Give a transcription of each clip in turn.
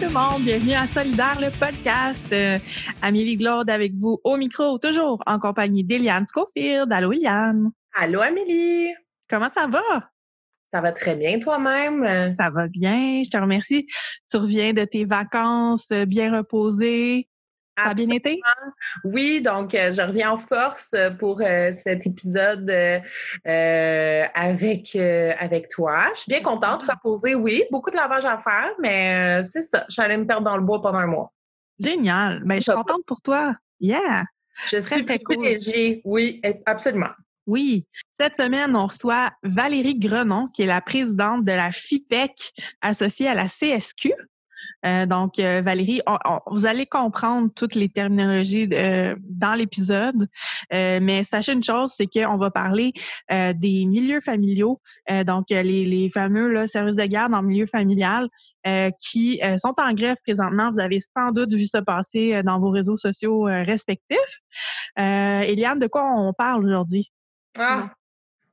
Tout le monde, bienvenue à Solidaire, le podcast. Euh, Amélie Glaude avec vous au micro, toujours en compagnie d'Eliane Scofield. Allô, Eliane. Allô, Amélie. Comment ça va? Ça va très bien toi-même? Ça va bien, je te remercie. Tu reviens de tes vacances euh, bien reposées. Ça a bien été? Oui, donc euh, je reviens en force euh, pour euh, cet épisode avec, avec toi. Je suis bien contente, de reposer, oui, beaucoup de lavage à faire, mais c'est ça, je suis allée me perdre dans le bois pendant un mois. Génial. Ben, je suis contente pour toi. Yeah. Je suis très, privilégiée, oui, absolument. Oui. Cette semaine, on reçoit Valérie Grenon, qui est la présidente de la FIPEC associée à la CSQ. Euh, donc, euh, Valérie, vous allez comprendre toutes les terminologies euh, dans l'épisode, mais sachez une chose, c'est qu'on va parler des milieux familiaux, donc les, fameux services de garde en milieu familial qui sont en grève présentement. Vous avez sans doute vu ça passer dans vos réseaux sociaux respectifs. Eliane, de quoi on parle aujourd'hui? Ah,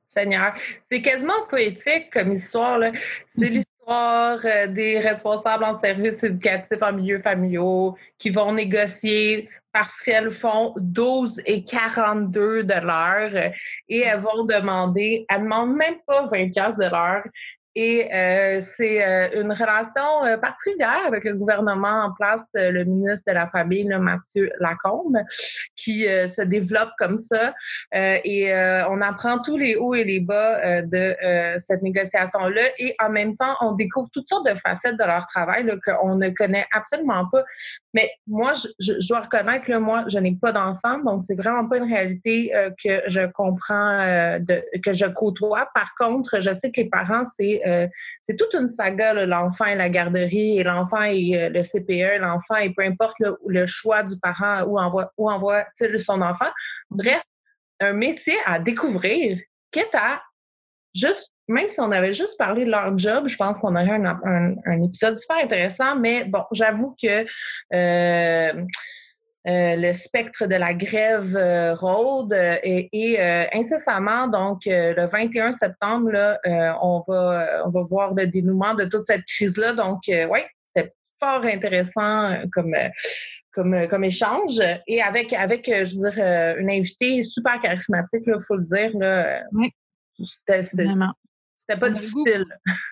Seigneur, c'est quasiment poétique comme histoire. C'est euh, des responsables en services éducatifs en milieu familiaux qui vont négocier parce qu'elles font 12 et 42 de l'heure et elles vont demander, elles ne demandent même pas 20 de l'heure, et euh, c'est euh, une relation euh, particulière avec le gouvernement en place, le ministre de la Famille, Mathieu Lacombe, qui se développe comme ça. et on apprend tous les hauts et les bas de cette négociation-là. Et en même temps, on découvre toutes sortes de facettes de leur travail qu'on ne connaît absolument pas. Mais moi, je, dois reconnaître que moi, je n'ai pas d'enfant, donc c'est vraiment pas une réalité que je comprends, de, que je côtoie. Par contre, je sais que les parents, c'est euh, c'est toute une saga, l'enfant et la garderie, et l'enfant et euh, le CPE, l'enfant et peu importe le, choix du parent où envoie, où envoie-t-il son enfant. Bref, un métier à découvrir, quitte à juste, même si on avait juste parlé de leur job, je pense qu'on aurait un, épisode super intéressant, mais bon, j'avoue que euh, euh, le spectre de la grève euh, rôde euh, et, incessamment, donc le 21 septembre, là, on, va, on va voir le dénouement de toute cette crise-là. Donc, oui, c'était fort intéressant comme, comme, comme échange et avec, avec je veux dire, une invitée super charismatique, il faut le dire. Là, oui. C'était pas difficile.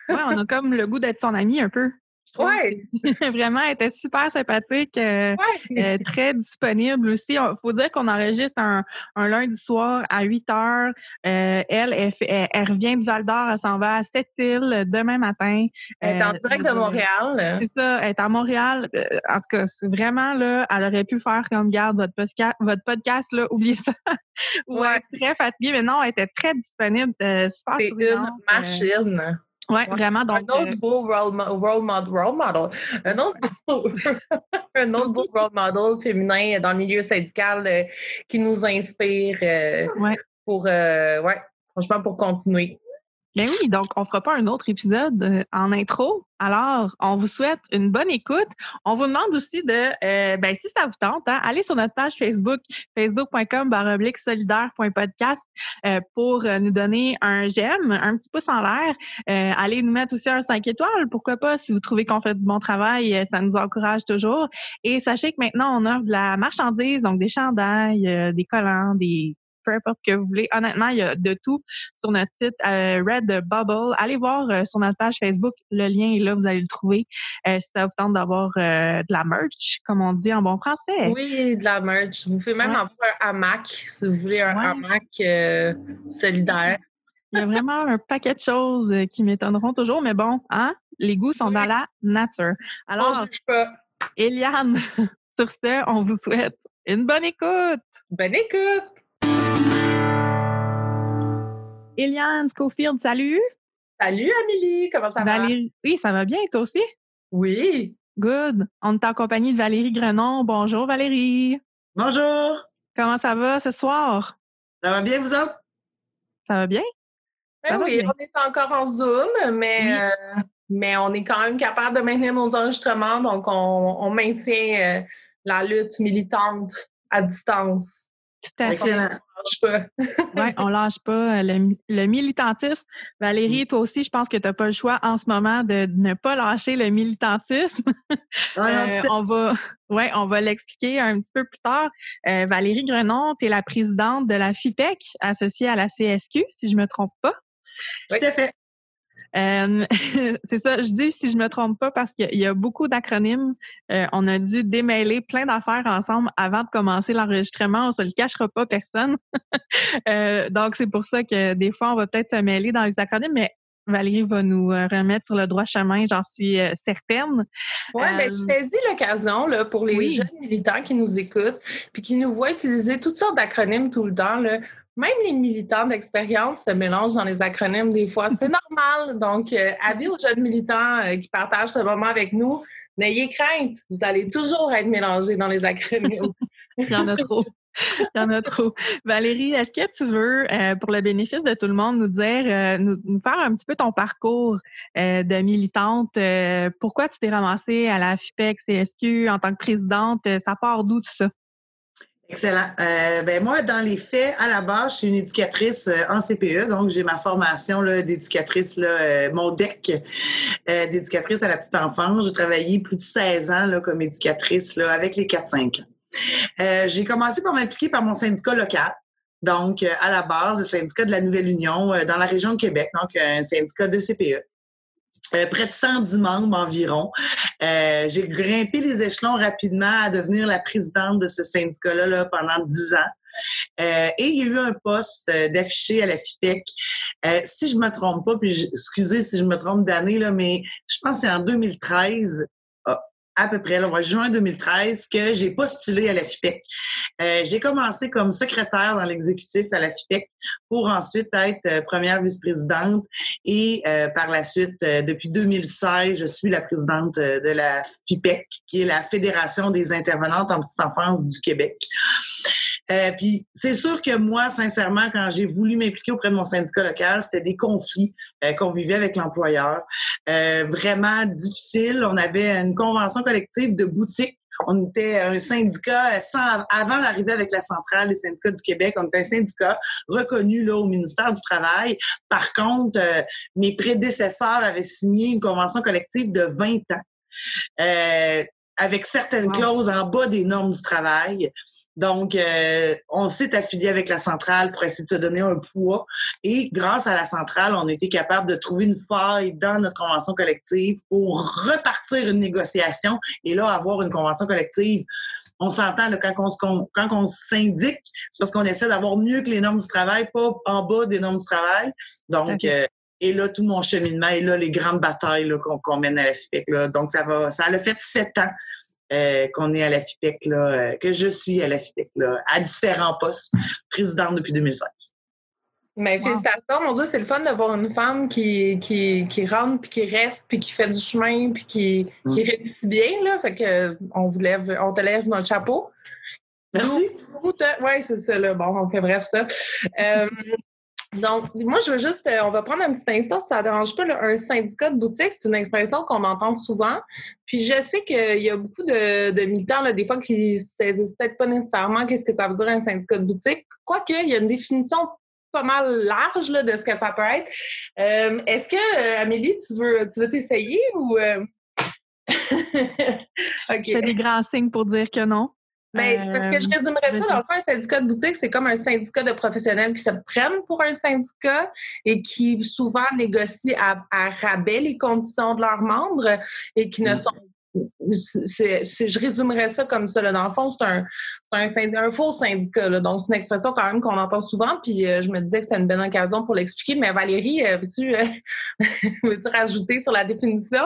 Oui, on a comme le goût d'être son ami un peu. Oui. Vraiment, elle était super sympathique, euh, euh, très disponible aussi. Il faut dire qu'on enregistre un, lundi soir à 8 heures. Euh, elle, elle, revient du Val d'Or, elle s'en va à Sept-Îles demain matin. Elle est en direct de Montréal. C'est ça, elle est à Montréal. En tout cas, c'est vraiment, là, elle aurait pu faire comme garde votre podcast, votre podcast là, oubliez ça. ouais. très fatiguée, mais non, elle était très disponible, super C'est une machine. Oui, vraiment. Donc, un autre euh beau role, model, role model. Un autre, beau, un autre beau role model féminin dans le milieu syndical euh, qui nous inspire euh, ouais. pour, ouais, franchement, pour continuer. Ben oui, donc on fera pas un autre épisode euh, en intro. Alors, on vous souhaite une bonne écoute. On vous demande aussi de, euh, ben si ça vous tente, hein, allez sur notre page Facebook, facebook.com solidaire.podcast euh, pour nous donner un j'aime, un petit pouce en l'air. allez nous mettre aussi un 5 étoiles, pourquoi pas, si vous trouvez qu'on fait du bon travail, ça nous encourage toujours. Et sachez que maintenant, on offre de la marchandise, donc des chandails, des collants, des peu importe ce que vous voulez. Honnêtement, il y a de tout sur notre site euh, Red Bubble. Allez voir euh, sur notre page Facebook. Le lien est là, vous allez le trouver. Euh, si ça vous tente d'avoir de la merch, comme on dit en bon français. Oui, de la merch. Vous pouvez même avoir un hamac si vous voulez un hamac solidaire. Il y a vraiment un paquet de choses qui m'étonneront toujours, mais bon, hein, les goûts sont dans la nature. Alors, pas. Eliane, sur ce, on vous souhaite une bonne écoute. Bonne écoute. Eliane Schofield, salut! Salut Amélie, comment ça va? Oui, ça va bien, toi aussi? Oui. Good. On est en compagnie de Valérie Grenon. Bonjour Valérie. Bonjour. Comment ça va ce soir? Ça va bien, vous autres? Ça va bien? Ben oui, on est encore en Zoom, mais, euh, mais on est quand même capable de maintenir nos enregistrements, donc on, maintient euh, la lutte militante à distance. Tout à fait. lâche pas. oui, on lâche pas. Le, militantisme. Valérie, mm. toi aussi, je pense que tu n'as pas le choix en ce moment de ne pas lâcher le militantisme. Euh, on va, ouais, on va l'expliquer un petit peu plus tard. Euh, Valérie Grenon, tu es la présidente de la FIPEC associée à la CSQ, si je ne me trompe pas. Tout à fait. Euh, c'est ça, je dis si je me trompe pas parce qu'il y a beaucoup d'acronymes. Euh, on a dû démêler plein d'affaires ensemble avant de commencer l'enregistrement. On se le cachera pas personne. euh, donc c'est pour ça que des fois on va peut-être se mêler dans les acronymes, mais Valérie va nous remettre sur le droit chemin, j'en suis certaine. Oui, euh, ben, je saisis l'occasion pour les jeunes militants qui nous écoutent puis qui nous voient utiliser toutes sortes d'acronymes tout le temps. Là. Même les militants d'expérience se mélangent dans les acronymes des fois. C'est normal. Donc, euh, avis aux jeunes militants euh, qui partagent ce moment avec nous, n'ayez crainte. Vous allez toujours être mélangés dans les acronymes. Il y en a trop. Il y en a trop. Valérie, est-ce que tu veux, euh, pour le bénéfice de tout le monde, nous dire, nous, faire un petit peu ton parcours de militante? pourquoi tu t'es ramassée à la FIPEC CSQ en tant que présidente? Ça part d'où tout ça? Excellent. Euh, ben moi, dans les faits, à la base, je suis une éducatrice euh, en CPE, donc j'ai ma formation d'éducatrice, euh, mon DEC euh, d'éducatrice à la petite enfance. J'ai travaillé plus de 16 ans là, comme éducatrice là, avec les 4-5 ans. j'ai commencé par m'impliquer par mon syndicat local. Donc, à la base, le syndicat de la Nouvelle Union dans la région de Québec, donc un syndicat de CPE. Euh, près de 110 membres environ. Euh, j'ai grimpé les échelons rapidement à devenir la présidente de ce syndicat-là là, pendant 10 ans. Euh, et il y a eu un poste d'affiché à la FIPEC. si je me trompe pas, puis excusez si je me trompe d'année, là, mais je pense que c'est en 2013 à peu près, là, en juin 2013, que j'ai postulé à la FIPEC. Euh, j'ai commencé comme secrétaire dans l'exécutif à la FIPEC pour ensuite être euh, première vice-présidente et euh, par la suite, depuis 2016, je suis la présidente de la FIPEC, qui est la Fédération des intervenantes en petite enfance du Québec. Euh, puis c'est sûr que moi, sincèrement, quand j'ai voulu m'impliquer auprès de mon syndicat local, c'était des conflits euh, qu'on vivait avec l'employeur. Euh, vraiment difficile. On avait une convention collective de boutique. On était un syndicat sans, avant d'arriver avec la centrale des syndicats du Québec. On était un syndicat reconnu là au ministère du Travail. Par contre, mes prédécesseurs avaient signé une convention collective de 20 ans. Euh, avec certaines clauses en bas des normes du travail. Donc, euh, on s'est affilié avec la centrale pour essayer de se donner un poids. Et grâce à la centrale, on a été capable de trouver une faille dans notre convention collective pour repartir une négociation et là, avoir une convention collective. On s'entend quand on se quand on syndique, c'est parce qu'on essaie d'avoir mieux que les normes du travail, pas en bas des normes du travail. Donc, euh, et là, tout mon cheminement, et là, les grandes batailles qu'on mène à la FIPEC. Là. Donc, ça va, ça a fait sept ans euh, qu'on est à la FIPEC, là, euh, que je suis à la FIPEC, là, à différents postes, présidente depuis 2016. Mais félicitations, mon Dieu, c'est le fun de voir une femme qui, qui, qui rentre, puis qui reste, puis qui fait du chemin, puis qui, mm. qui réussit bien. Là. Fait que on, vous lève, on te lève dans le chapeau. Merci. Oui, c'est ça. Là. Bon, on fait bref ça. Euh, donc, moi, je veux juste, euh, on va prendre un petit instant, si ça ne dérange pas, un syndicat de boutique, c'est une expression qu'on entend souvent. Puis je sais qu'il y a beaucoup de, militants, là, des fois, qui ne saisissent peut-être pas nécessairement qu'est-ce que ça veut dire un syndicat de boutique. Quoique, il y a une définition pas mal large de ce que ça peut être. Euh, est-ce que, euh, Amélie, tu veux tu veux t'essayer ou... OK. Tu fais des grands signes pour dire que non. Ben, c'est parce que je euh, résumerais ça, dans le fond, un syndicat de boutique, c'est comme un syndicat de professionnels qui se prennent pour un syndicat et qui souvent négocient à, rabais les conditions de leurs membres et qui ne mm. sont je résumerais ça comme ça. Là. Dans le fond, c'est un, un, faux syndicat. Donc, c'est une expression quand même qu'on entend souvent. Puis euh, je me disais que c'était une bonne occasion pour l'expliquer. Mais Valérie, euh, veux-tu veux rajouter sur la définition?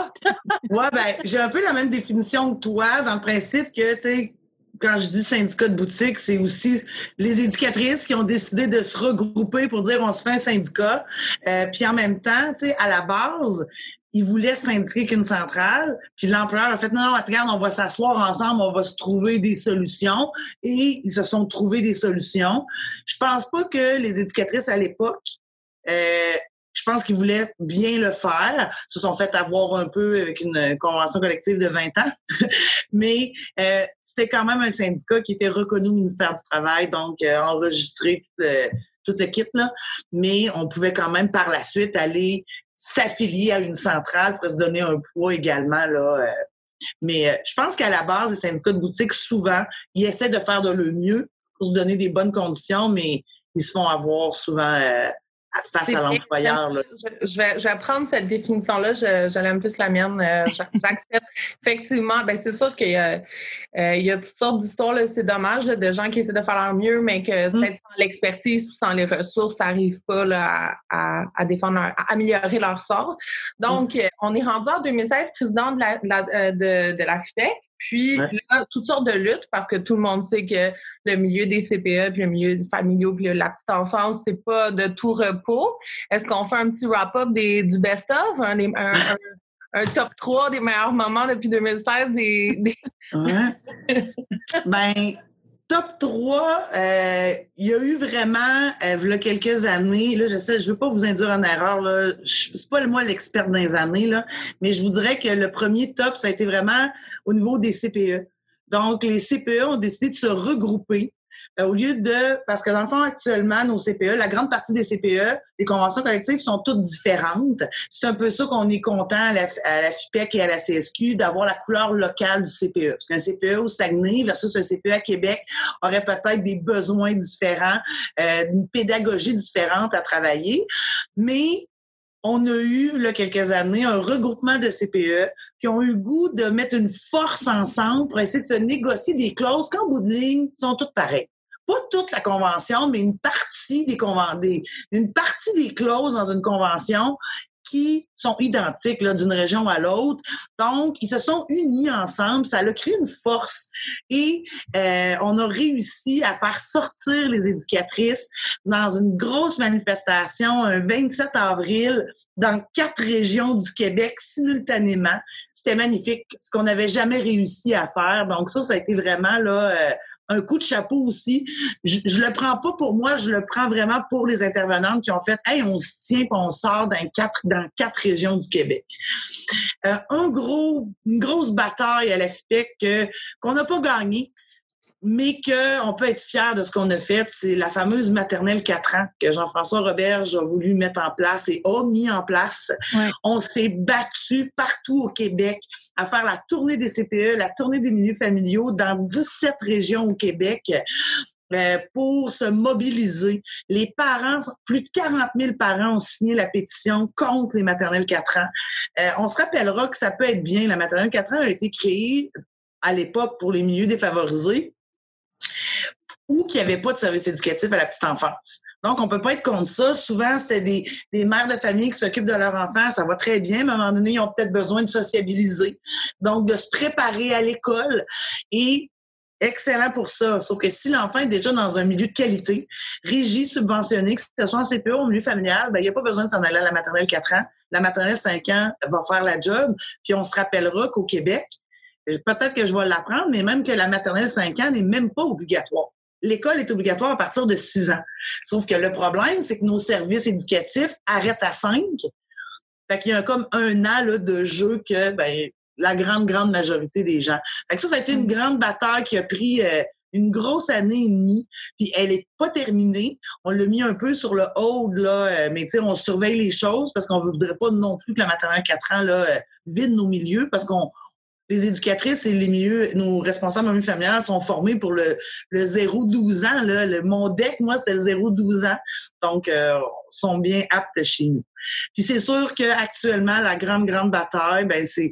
oui, ben, j'ai un peu la même définition que toi, dans le principe que, tu sais, quand je dis syndicat de boutique, c'est aussi les éducatrices qui ont décidé de se regrouper pour dire on se fait un syndicat. Euh, puis en même temps, tu sais, à la base, ils voulaient syndiquer qu'une centrale. Puis l'employeur a fait non, non, regarde, on va s'asseoir ensemble, on va se trouver des solutions. Et ils se sont trouvés des solutions. Je pense pas que les éducatrices à l'époque euh, je pense qu'ils voulaient bien le faire, se sont fait avoir un peu avec une convention collective de 20 ans, mais euh, c'était quand même un syndicat qui était reconnu au ministère du Travail, donc euh, enregistré tout le, tout le kit, là, mais on pouvait quand même par la suite aller s'affilier à une centrale pour se donner un poids également. Là, euh. mais euh, je pense qu'à la base, les syndicats de boutique, souvent, ils essaient de faire de le mieux pour se donner des bonnes conditions, mais ils se font avoir souvent euh, face à l'employeur. Je, vais, je vais prendre cette définition-là. J'aime plus la mienne. Euh, j'accepte. Effectivement, ben c'est sûr qu'il y, a, euh, il y a toutes sortes d'histoires. C'est dommage de gens qui essaient de faire leur mieux, mais que mm. peut-être sans l'expertise ou sans les ressources, ça n'arrive pas là, à, à, défendre, à améliorer leur sort. Donc, mm. on est rendu en 2016 président de la, de, de la FIPEC. Puis là, toutes sortes de luttes, parce que tout le monde sait que le milieu des CPE, puis le milieu familial, puis la petite enfance, c'est pas de tout repos. Est-ce qu'on fait un petit wrap-up du best-of, un, un, top 3 des meilleurs moments depuis 2016 des... des... Ouais. ben, top 3, euh, il y a eu vraiment, euh, il quelques années, là, je sais, je veux pas vous induire en erreur, là, je suis pas moi l'expert des années, là, mais je vous dirais que le premier top, ça a été vraiment au niveau des CPE. Donc, les CPE ont décidé de se regrouper euh, au lieu de, parce que dans le fond, actuellement, nos CPE, la grande partie des CPE, les conventions collectives sont toutes différentes. C'est un peu ça qu'on est content à la, FIPEC et à la CSQ d'avoir la couleur locale du CPE. Parce qu'un CPE au Saguenay versus un CPE à Québec aurait peut-être des besoins différents, euh, une pédagogie différente à travailler. Mais on a eu, là, quelques années, un regroupement de CPE qui ont eu goût de mettre une force ensemble pour essayer de se négocier des clauses qu'en bout de ligne sont toutes pareilles pas toute la convention, mais une partie des, clauses dans une convention qui sont identiques d'une région à l'autre. Donc, ils se sont unis ensemble. Ça a créé une force. Et euh, on a réussi à faire sortir les éducatrices dans une grosse manifestation un 27 avril dans quatre régions du Québec simultanément. C'était magnifique, ce qu'on n'avait jamais réussi à faire. Donc, ça, ça a été vraiment là... Euh, un coup de chapeau aussi. Je, je le prends pas pour moi, je le prends vraiment pour les intervenantes qui ont fait Hey, on se tient on sort dans quatre, dans quatre régions du Québec. Euh, un gros, une grosse bataille à la FIPEC qu'on n'a pas gagné mais qu'on peut être fier de ce qu'on a fait. C'est la fameuse maternelle 4 ans que Jean-François Roberge a voulu mettre en place et a mis en place. On s'est battu partout au Québec à faire la tournée des CPE, la tournée des milieux familiaux dans 17 régions au Québec. Euh, pour se mobiliser. Les parents, plus de 40 000 parents ont signé la pétition contre les maternelles 4 ans. Euh, on se rappellera que ça peut être bien. La maternelle 4 ans a été créée à l'époque pour les milieux défavorisés ou qu'il n'y avait pas de service éducatif à la petite enfance. Donc, on peut pas être contre ça. Souvent, c'était des, des mères de famille qui s'occupent de leur enfant. Ça va très bien, mais à un moment donné, ils ont peut-être besoin de sociabiliser. Donc, de se préparer à l'école. Et excellent pour ça. Sauf que si l'enfant est déjà dans un milieu de qualité, régi, subventionné, que ce soit en CPE ou au milieu familial, ben, il n'y a pas besoin de s'en aller à la maternelle 4 ans. La maternelle 5 ans va faire la job. Puis on se rappellera qu'au Québec, peut-être que je vais l'apprendre, mais même que la maternelle 5 ans n'est même pas obligatoire l'école est obligatoire à partir de 6 ans. Sauf que le problème, c'est que nos services éducatifs arrêtent à 5. Fait qu'il y a comme un an de jeu que ben, la grande, grande majorité des gens. Fait que ça, ça a été une grande bataille qui a pris euh, une grosse année et demie. Puis elle est pas terminée. On l'a mis un peu sur le hold, là, euh, mais on surveille les choses parce qu'on ne voudrait pas non plus que la maternelle 4 ans là, euh, vide nos milieux parce qu'on les éducatrices et les milieux, nos responsables milieu familial sont formés pour le, le 0-12 ans. Là. Le, mon deck, moi, c'était 0-12 ans. Donc, euh, sont bien aptes chez nous. Puis c'est sûr qu'actuellement, la grande, grande bataille, ben c'est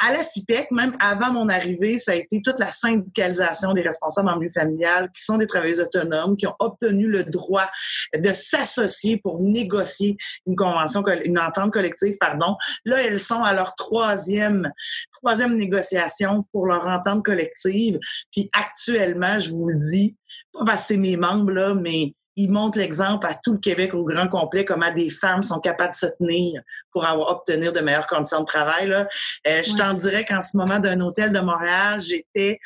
à la FIPEC, même avant mon arrivée, ça a été toute la syndicalisation des responsables en milieu familial qui sont des travailleurs autonomes, qui ont obtenu le droit de s'associer pour négocier une convention, une entente collective, pardon. Là, elles sont à leur troisième, troisième négociation pour leur entente collective. Puis actuellement, je vous le dis, pas parce que c'est mes membres, là, mais il montre l'exemple à tout le Québec au grand complet, comment des femmes sont capables de se tenir pour avoir, obtenir de meilleures conditions de travail. Là. Euh, je t'en dirais qu'en ce moment, d'un hôtel de Montréal, j'étais,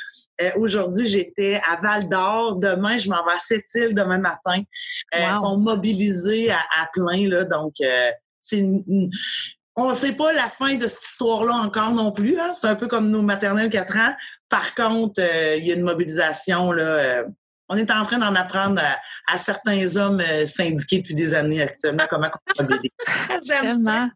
euh, aujourd'hui, j'étais à Val d'Or. Demain, je m'en vais à Sept-Îles demain matin. Elles sont mobilisées à, à plein, là. Donc, c'est une, on ne sait pas la fin de cette histoire-là encore non plus. Hein. C'est un peu comme nos maternelles 4 ans. Par contre, euh, il y a une mobilisation. Là, euh, on est en train d'en apprendre à, certains hommes euh, syndiqués depuis des années actuellement comment on J'aime ça.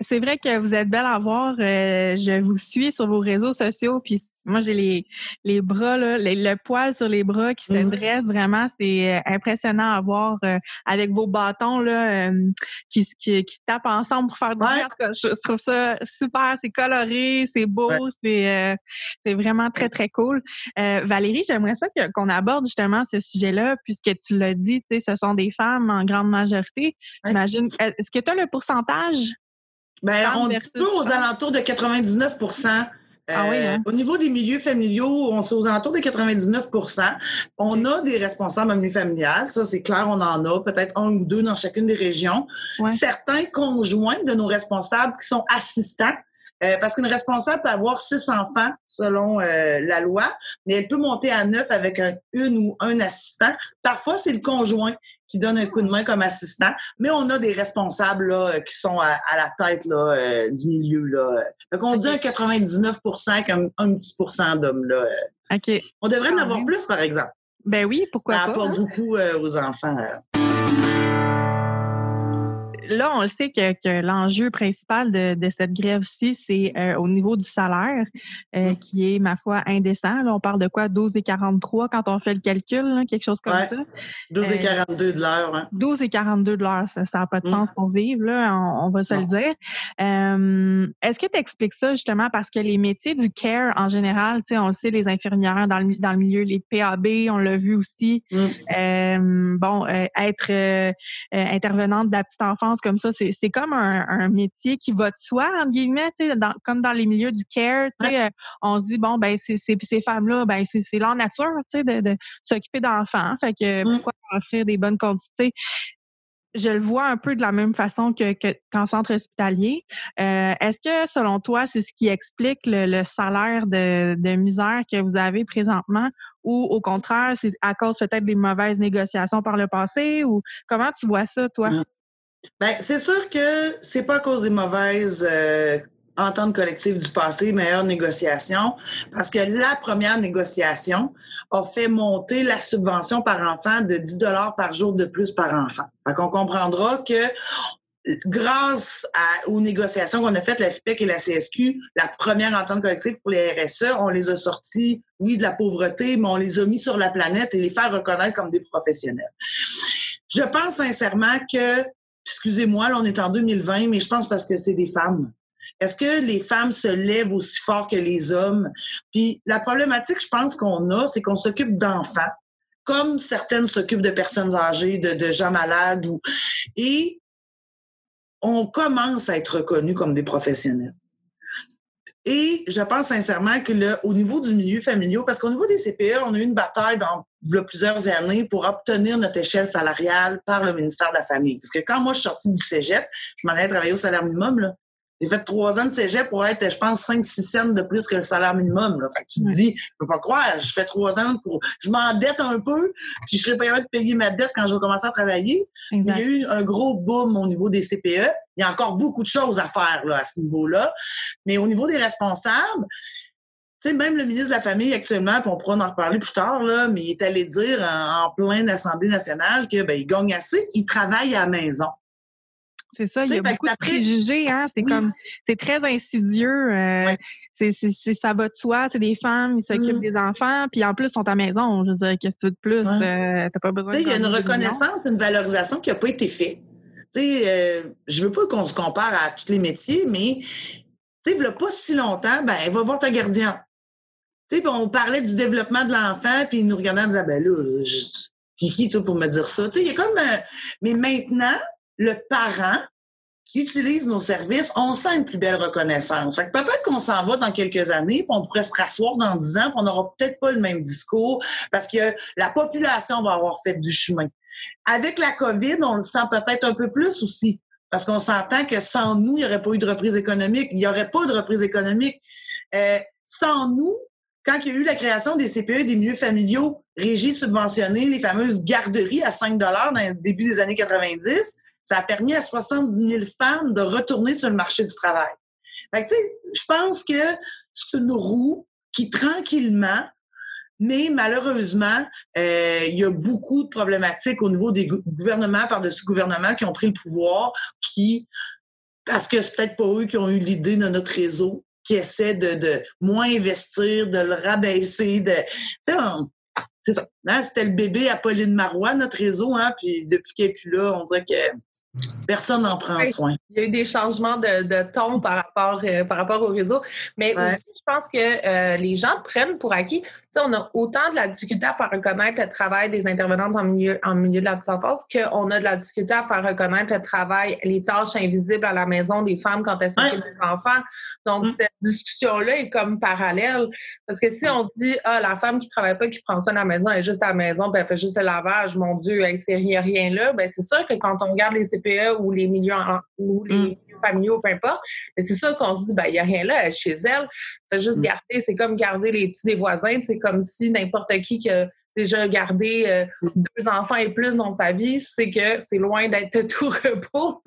c'est vrai que vous êtes belle à voir. je vous suis sur vos réseaux sociaux, puis moi, j'ai les, les bras, là, le poil sur les bras qui se mm-hmm. dresse vraiment. C'est euh, impressionnant à voir euh, avec vos bâtons là, euh, qui, qui, qui tapent ensemble pour faire du ouais. je, trouve ça super. C'est coloré, c'est beau, c'est c'est vraiment très, très cool. Valérie, j'aimerais ça qu'on aborde justement ce sujet-là, puisque tu l'as dit, ce sont des femmes en grande majorité. J'imagine. Est-ce que tu as le pourcentage? Ben, on dit aux alentours de 99 ah euh, hein? Au niveau des milieux familiaux, on est aux alentours de 99% On a des responsables en milieu familial, ça c'est clair, on en a, peut-être un ou deux dans chacune des régions. Certains conjoints de nos responsables qui sont assistants, euh, parce qu'une responsable peut avoir six enfants selon euh, la loi, mais elle peut monter à neuf avec un, une ou un assistant. Parfois, c'est le conjoint qui donne un coup de main comme assistant, mais on a des responsables là, euh, qui sont à, la tête là, euh, du milieu. Là. Donc, on dit un 99% comme un petit pourcent d'hommes. Là. On devrait en avoir plus, par exemple. Ben oui, pourquoi Ça pas. apporte hein? beaucoup aux enfants là, on le sait que, que l'enjeu principal de, de cette grève-ci, c'est euh, au niveau du salaire, euh, mmh. qui est, ma foi, indécent. Là, on parle de quoi? 12 et 43 quand on fait le calcul, quelque chose comme ça. 12 et 42 euh, de l'heure. Hein? 12 et 42 de l'heure, ça n'a pas de mmh. sens pour vivre, là, on, va se le dire. Est-ce que tu expliques ça justement parce que les métiers du care en général, on le sait, les infirmières dans le, dans le milieu, les PAB, on l'a vu aussi. Mmh. bon, être intervenante de la petite enfance comme ça. C'est comme un, métier qui va de soi, entre guillemets, comme dans les milieux du care. Euh, on se dit, bon, ben, c'est ces femmes-là, ben, c'est leur nature de, de s'occuper d'enfants. Fait que pourquoi offrir des bonnes quantités? je le vois un peu de la même façon que, qu'en centre hospitalier. Euh, est-ce que, selon toi, c'est ce qui explique le, salaire de, de, misère que vous avez présentement? Ou au contraire, c'est à cause peut-être des mauvaises négociations par le passé? Ou comment tu vois ça, toi? Ben, c'est sûr que c'est pas à cause des mauvaises euh, ententes collectives du passé, meilleure négociation, parce que la première négociation a fait monter la subvention par enfant de 10 dollars par jour de plus par enfant. Fait qu'on comprendra que grâce aux négociations qu'on a faites, la FIPEC et la CSQ, la première entente collective pour les RSE, on les a sortis, oui, de la pauvreté, mais on les a mis sur la planète et les faire reconnaître comme des professionnels. Je pense sincèrement que excusez-moi, là, on est en 2020, mais je pense parce que c'est des femmes. Est-ce que les femmes se lèvent aussi fort que les hommes? Puis la problématique, je pense qu'on a, c'est qu'on s'occupe d'enfants, comme certaines s'occupent de personnes âgées, de, gens malades, et on commence à être reconnus comme des professionnels. Et je pense sincèrement que le, au niveau du milieu familial, parce qu'au niveau des CPE, on a eu une bataille dans plusieurs années pour obtenir notre échelle salariale par le ministère de la Famille. Parce que quand moi, je suis sortie du cégep, je m'en allais travailler au salaire minimum, là. J'ai fait trois ans de cégep pour être, je pense, 5-6 cents de plus que le salaire minimum. Là. Fait que tu te dis, je peux pas croire, je fais trois ans pour. Je m'endette un peu, puis je serais pas capable de payer ma dette quand je vais commencer à travailler. Il y a eu un gros boom au niveau des CPE. Il y a encore beaucoup de choses à faire là, à ce niveau-là. Mais au niveau des responsables, tu sais, même le ministre de la Famille actuellement, puis on pourra en reparler plus tard, là, mais il est allé dire en, plein d'Assemblée nationale que ben, il gagne assez, il travaille à la maison. C'est ça, il y a beaucoup de préjugés, hein? C'est comme, c'est très insidieux. Euh, c'est, ça va de soi, c'est des femmes, ils s'occupent mmh. des enfants, puis en plus, ils sont à maison. Je veux dire, qu'est-ce que tu veux de plus? Euh, t'as pas besoin Il y a une reconnaissance, une valorisation qui n'a pas été faite. Tu sais, euh, je veux pas qu'on se compare à tous les métiers, mais tu sais, pas si longtemps, ben, va voir ta gardienne. Tu sais, on parlait du développement de l'enfant, puis ils nous regardaient en disant, ben là, je... qui, toi, pour me dire ça? Tu sais, il y a comme... mais maintenant, le parent qui utilise nos services, on sent une plus belle reconnaissance. peut-être qu'on s'en va dans quelques années, puis on pourrait se rasseoir dans dix ans, puis on n'aura peut-être pas le même discours parce que la population va avoir fait du chemin. Avec la COVID, on le sent peut-être un peu plus aussi, parce qu'on s'entend que sans nous, il n'y aurait pas eu de reprise économique. Il n'y aurait pas de reprise économique. Euh, sans nous, quand il y a eu la création des CPE des milieux familiaux régis subventionnés, les fameuses garderies à 5 dans le début des années 90, ça a permis à 70 000 femmes de retourner sur le marché du travail. Fait que, je pense que c'est une roue qui tranquillement, mais malheureusement, euh, il y a beaucoup de problématiques au niveau des gouvernements par-dessus gouvernements qui ont pris le pouvoir, qui, parce que c'est peut-être pas eux qui ont eu l'idée de notre réseau, qui essaie de, moins investir, de le rabaisser, de, c'est ça. Hein, c'était le bébé Apolline Marois, notre réseau, hein, puis depuis qu'elle est plus là, on dirait que Personne n'en prend soin. Il y a eu des changements de, ton par rapport, euh, par rapport au réseau. Mais aussi, je pense que euh, les gens prennent pour acquis. on a autant de la difficulté à faire reconnaître le travail des intervenantes en milieu, en milieu de la petite enfance qu'on a de la difficulté à faire reconnaître le travail, les tâches invisibles à la maison des femmes quand elles sont ouais. des enfants. Donc, mm. cette discussion-là est comme parallèle. Parce que si on dit, ah, la femme qui ne travaille pas, qui prend soin de la maison, elle est juste à la maison, puis elle fait juste le lavage, mon Dieu, elle ne rien là, ben c'est sûr que quand on regarde les CPE ou les milieux, ou les mm. familiaux, peu importe. c'est ça qu'on se dit, ben, il n'y a rien là, chez elle. Fait juste mm. garder, c'est comme garder les petits des voisins. C'est comme si n'importe qui qui a déjà gardé euh, deux enfants et plus dans sa vie, c'est que c'est loin d'être tout repos.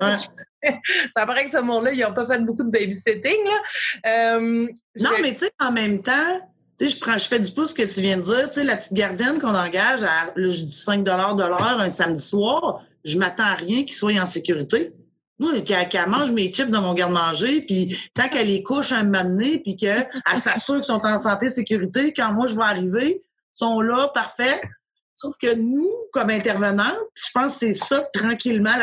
ça paraît que ce monde-là, ils n'ont pas fait beaucoup de babysitting. Là. Euh, non, mais tu sais, en même temps, tu sais, je, prends, je fais du pouce que tu viens de dire. Tu sais, la petite gardienne qu'on engage à, je dis 5 de l'heure un samedi soir, je m'attends à rien qu'il soit en sécurité. Moi, qu'elle mange mes chips dans mon garde-manger, puis tant qu'elle les couche un moment donné, puis qu'elle s'assure qu'ils sont en santé sécurité, quand moi je vais arriver, sont là, parfait. Sauf que nous, comme intervenants, je pense que c'est ça tranquillement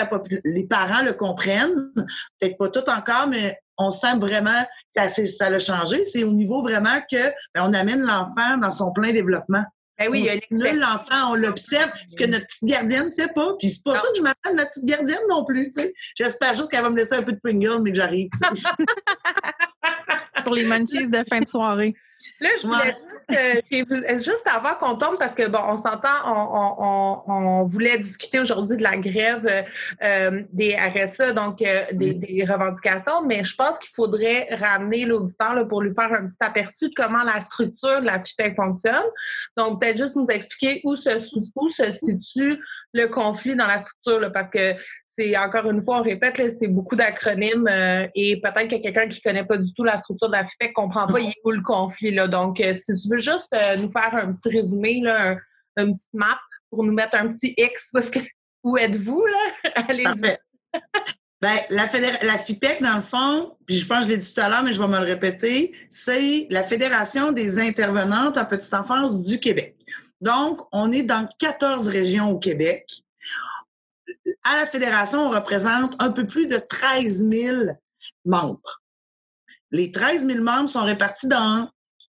les parents le comprennent. Peut-être pas tout encore, mais on sent vraiment que ça, ça a changé. C'est au niveau vraiment que ben, amène l'enfant dans son plein développement. Ben oui, on stimule l'enfant, on l'observe, ce que notre petite gardienne ne fait pas. Puis c'est pas ça que je m'appelle notre petite gardienne non plus. J'espère juste qu'elle va me laisser un peu de Pringle, mais que j'arrive. Pour les munchies de fin de soirée. Là, je voulais juste avant qu'on tombe, parce que bon, on s'entend, on, voulait discuter aujourd'hui de la grève euh, des RSE, donc euh, des, revendications, mais je pense qu'il faudrait ramener l'auditeur pour lui faire un petit aperçu de comment la structure de la FIPEC fonctionne. Donc, peut-être juste nous expliquer où se, où se situe le conflit dans la structure, parce que c'est encore une fois, on répète, c'est beaucoup d'acronymes euh, et peut-être que quelqu'un qui connaît pas du tout la structure de la FIPEC comprend pas où le conflit. Là. Donc, euh, si tu veux juste euh, nous faire un petit résumé, là, un, une petite map pour nous mettre un petit X, parce que où êtes-vous là? allez Ben, la, la FIPEC, dans le fond, puis je pense que je l'ai dit tout à l'heure, mais je vais me le répéter, c'est la Fédération des intervenantes en petite enfance du Québec. Donc, on est dans 14 régions au Québec à la fédération, on représente un peu plus de 13 000 membres. Les 13 000 membres sont répartis dans,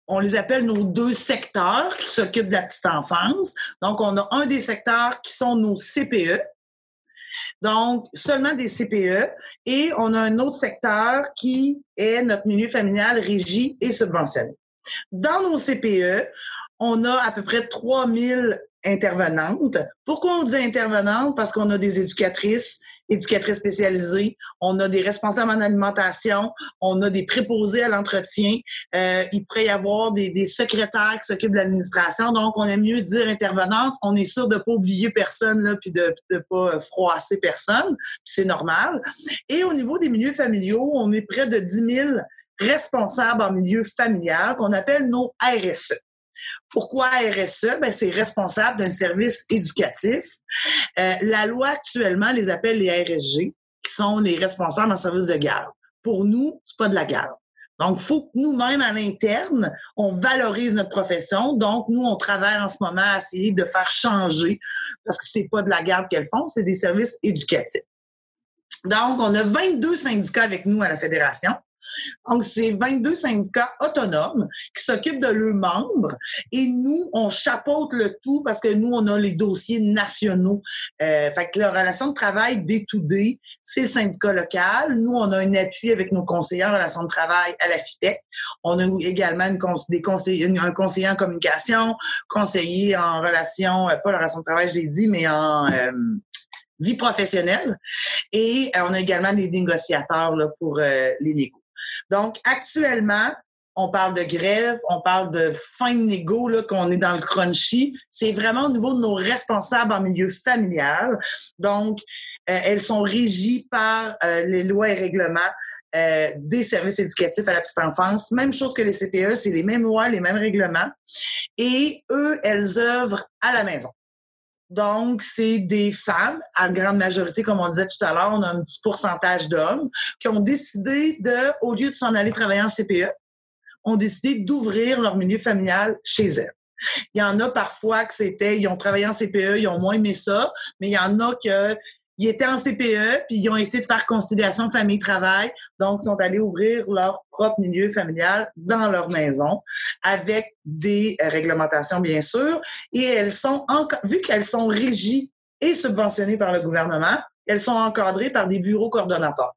on les appelle nos deux secteurs qui s'occupent de la petite enfance. Donc, on a un des secteurs qui sont nos CPE, donc, seulement des CPE. Et on a un autre secteur qui est notre milieu familial régi et subventionné. Dans nos CPE, on a à peu près 3000 intervenante. Pourquoi on dit intervenante? Parce qu'on a des éducatrices, éducatrices spécialisées, on a des responsables en alimentation, on a des préposés à l'entretien, euh, il pourrait y avoir des, secrétaires qui s'occupent de l'administration, donc on aime mieux dire intervenante, on est sûr de pas oublier personne, là, puis de ne pas froisser personne, c'est normal. Et au niveau des milieux familiaux, on est près de 10 000 responsables en milieu familial qu'on appelle nos RSE. Pourquoi RSE? Ben, c'est responsable d'un service éducatif. Euh, la loi actuellement les appelle les RSG, qui sont les responsables en service de garde. Pour nous, c'est pas de la garde. Donc, il faut que nous-mêmes, à l'interne, on valorise notre profession. Donc, nous, on travaille en ce moment à essayer de faire changer, parce que c'est pas de la garde qu'elles font, c'est des services éducatifs. Donc, on a 22 syndicats avec nous à la Fédération. Donc, c'est 22 syndicats autonomes qui s'occupent de leurs membres et nous, on chapeaute le tout parce que nous, on a les dossiers nationaux. Euh, fait que la relation de travail day to c'est le syndicat local. Nous, on a un appui avec nos conseillers en relation de travail à la FIPEC. On a également des conseillers, un conseiller en communication, conseiller en relation, euh, pas la relation de travail, je l'ai dit, mais en euh, vie professionnelle. Et on a également des négociateurs pour les négos. Donc, actuellement, on parle de grève, on parle de fin de négo, qu'on est dans le crunchy. C'est vraiment au niveau de nos responsables en milieu familial. Donc, elles sont régies par les lois et règlements euh, des services éducatifs à la petite enfance. Même chose que les CPE, c'est les mêmes lois, les mêmes règlements. Et eux, elles œuvrent à la maison. Donc, c'est des femmes, à grande majorité, comme on disait tout à l'heure, on a un petit pourcentage d'hommes qui ont décidé de, au lieu de s'en aller travailler en CPE, ont décidé d'ouvrir leur milieu familial chez elles. Il y en a parfois que c'était, ils ont travaillé en CPE, ils ont moins aimé ça, mais il y en a que ils étaient en CPE, puis ils ont essayé de faire conciliation famille-travail. Donc, ils sont allés ouvrir leur propre milieu familial dans leur maison avec des euh, réglementations, bien sûr. Et elles sont, vu qu'elles sont régies et subventionnées par le gouvernement, elles sont encadrées par des bureaux coordonnateurs.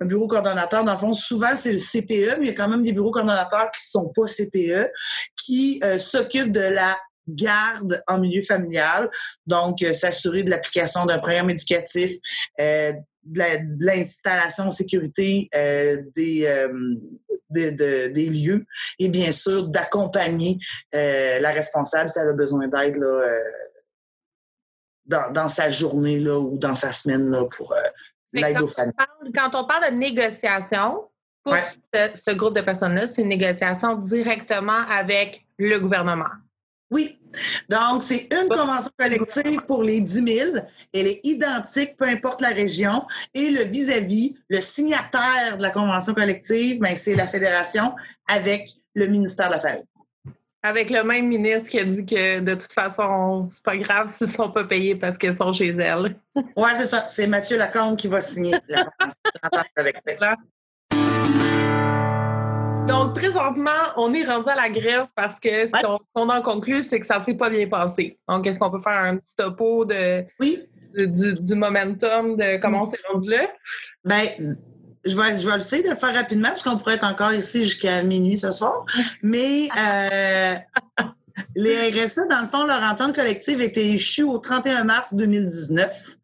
Un bureau coordonnateur, dans le fond, souvent, c'est le CPE, mais il y a quand même des bureaux coordonnateurs qui sont pas CPE, qui euh, s'occupent de la garde en milieu familial, donc euh, s'assurer de l'application d'un programme éducatif, euh, de l'installation en sécurité euh, des, des lieux et bien sûr d'accompagner la responsable si elle a besoin d'aide dans, dans, sa journée là, ou dans sa semaine là, pour l'aide aux familles. quand on parle de négociation, pour ce, ce groupe de personnes-là, c'est une négociation directement avec le gouvernement. Oui. Donc, c'est une convention collective pour les 10 000. Elle est identique, peu importe la région. Et le vis-à-vis, le signataire de la convention collective, ben, c'est la fédération avec le ministère de la Famille. Avec le même ministre qui a dit que de toute façon, c'est pas grave s'ils ne sont pas payés parce qu'ils sont chez elle. oui, c'est ça. C'est Mathieu Lacombe qui va signer la convention collective. Donc, présentement, on est rendu à la grève parce que ce qu'on en conclut, c'est que ça ne s'est pas bien passé. Donc, est-ce qu'on peut faire un petit topo de, du, momentum, de comment on s'est rendu là? Bien, je vais, je vais essayer de le faire rapidement parce qu'on pourrait être encore ici jusqu'à minuit ce soir. Mais euh, les RSA, dans le fond, leur entente collective était échue au 31 mars 2019.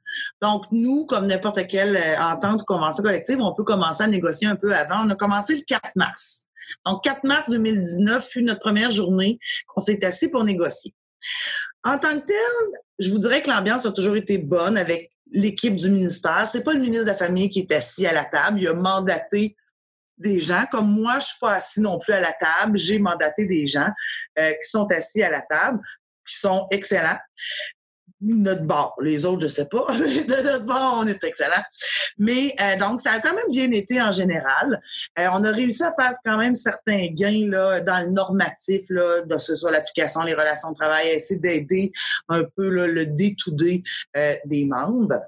Donc, nous, comme n'importe quelle euh, entente ou convention collective, on peut commencer à négocier un peu avant. On a commencé le 4 mars. Donc, 4 mars 2019 fut notre première journée qu'on s'est assis pour négocier. En tant que tel, je vous dirais que l'ambiance a toujours été bonne avec l'équipe du ministère. C'est pas le ministre de la Famille qui est assis à la table. Il a mandaté des gens. Comme moi, je suis pas assis non plus à la table. J'ai mandaté des gens euh, qui sont assis à la table, qui sont excellents notre bord. Les autres, je sais pas. de notre bord, on est excellent. Mais euh, donc, ça a quand même bien été en général. Euh, on a réussi à faire quand même certains gains là, dans le normatif, là, de ce soit l'application, les relations de travail, essayer d'aider un peu le day-to-day euh, des membres.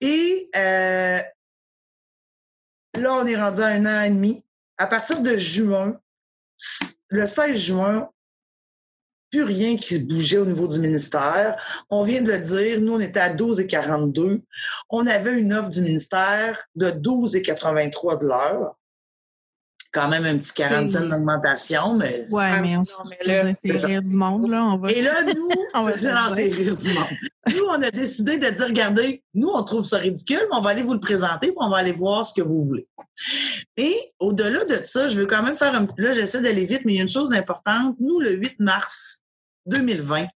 Et là, on est rendu à un an et demi. À partir de juin, le 16 juin, plus rien qui se bougeait au niveau du ministère. On vient de le dire, nous, on était à 12,42. On avait une offre du ministère de 12,83 de l'heure. Quand même un petit 40 cents d'augmentation, mais... Oui, mais on c'est rire du monde, là. On va... Et là, nous, c'est rire du monde. Nous, on a décidé de dire, regardez, nous, on trouve ça ridicule, mais on va aller vous le présenter, puis on va aller voir ce que vous voulez. Et au-delà de ça, je veux quand même faire un... Là, j'essaie d'aller vite, mais il y a une chose importante. Nous, le 8 mars, 2020,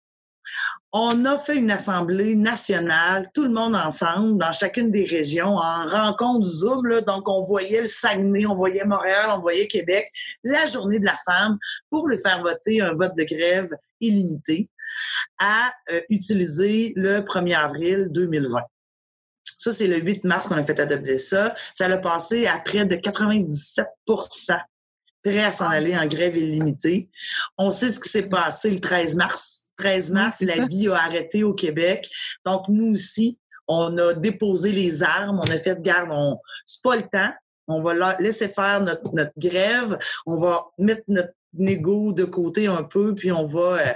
on a fait une assemblée nationale, tout le monde ensemble, dans chacune des régions, en rencontre Zoom. Là, donc, on voyait le Saguenay, on voyait Montréal, on voyait Québec, la journée de la femme, pour lui faire voter un vote de grève illimité à euh, utiliser le 1er avril 2020. Ça, c'est le 8 mars qu'on a fait adopter ça. Ça l'a passé à près de 97 prêt à s'en aller en grève illimitée. On sait ce qui s'est passé le 13 mars. 13 mars, la vie a arrêté au Québec. Donc, nous aussi, on a déposé les armes, on a fait garde, on... c'est pas le temps, On va laisser faire notre, grève. On va mettre notre négo de côté un peu, puis on va euh,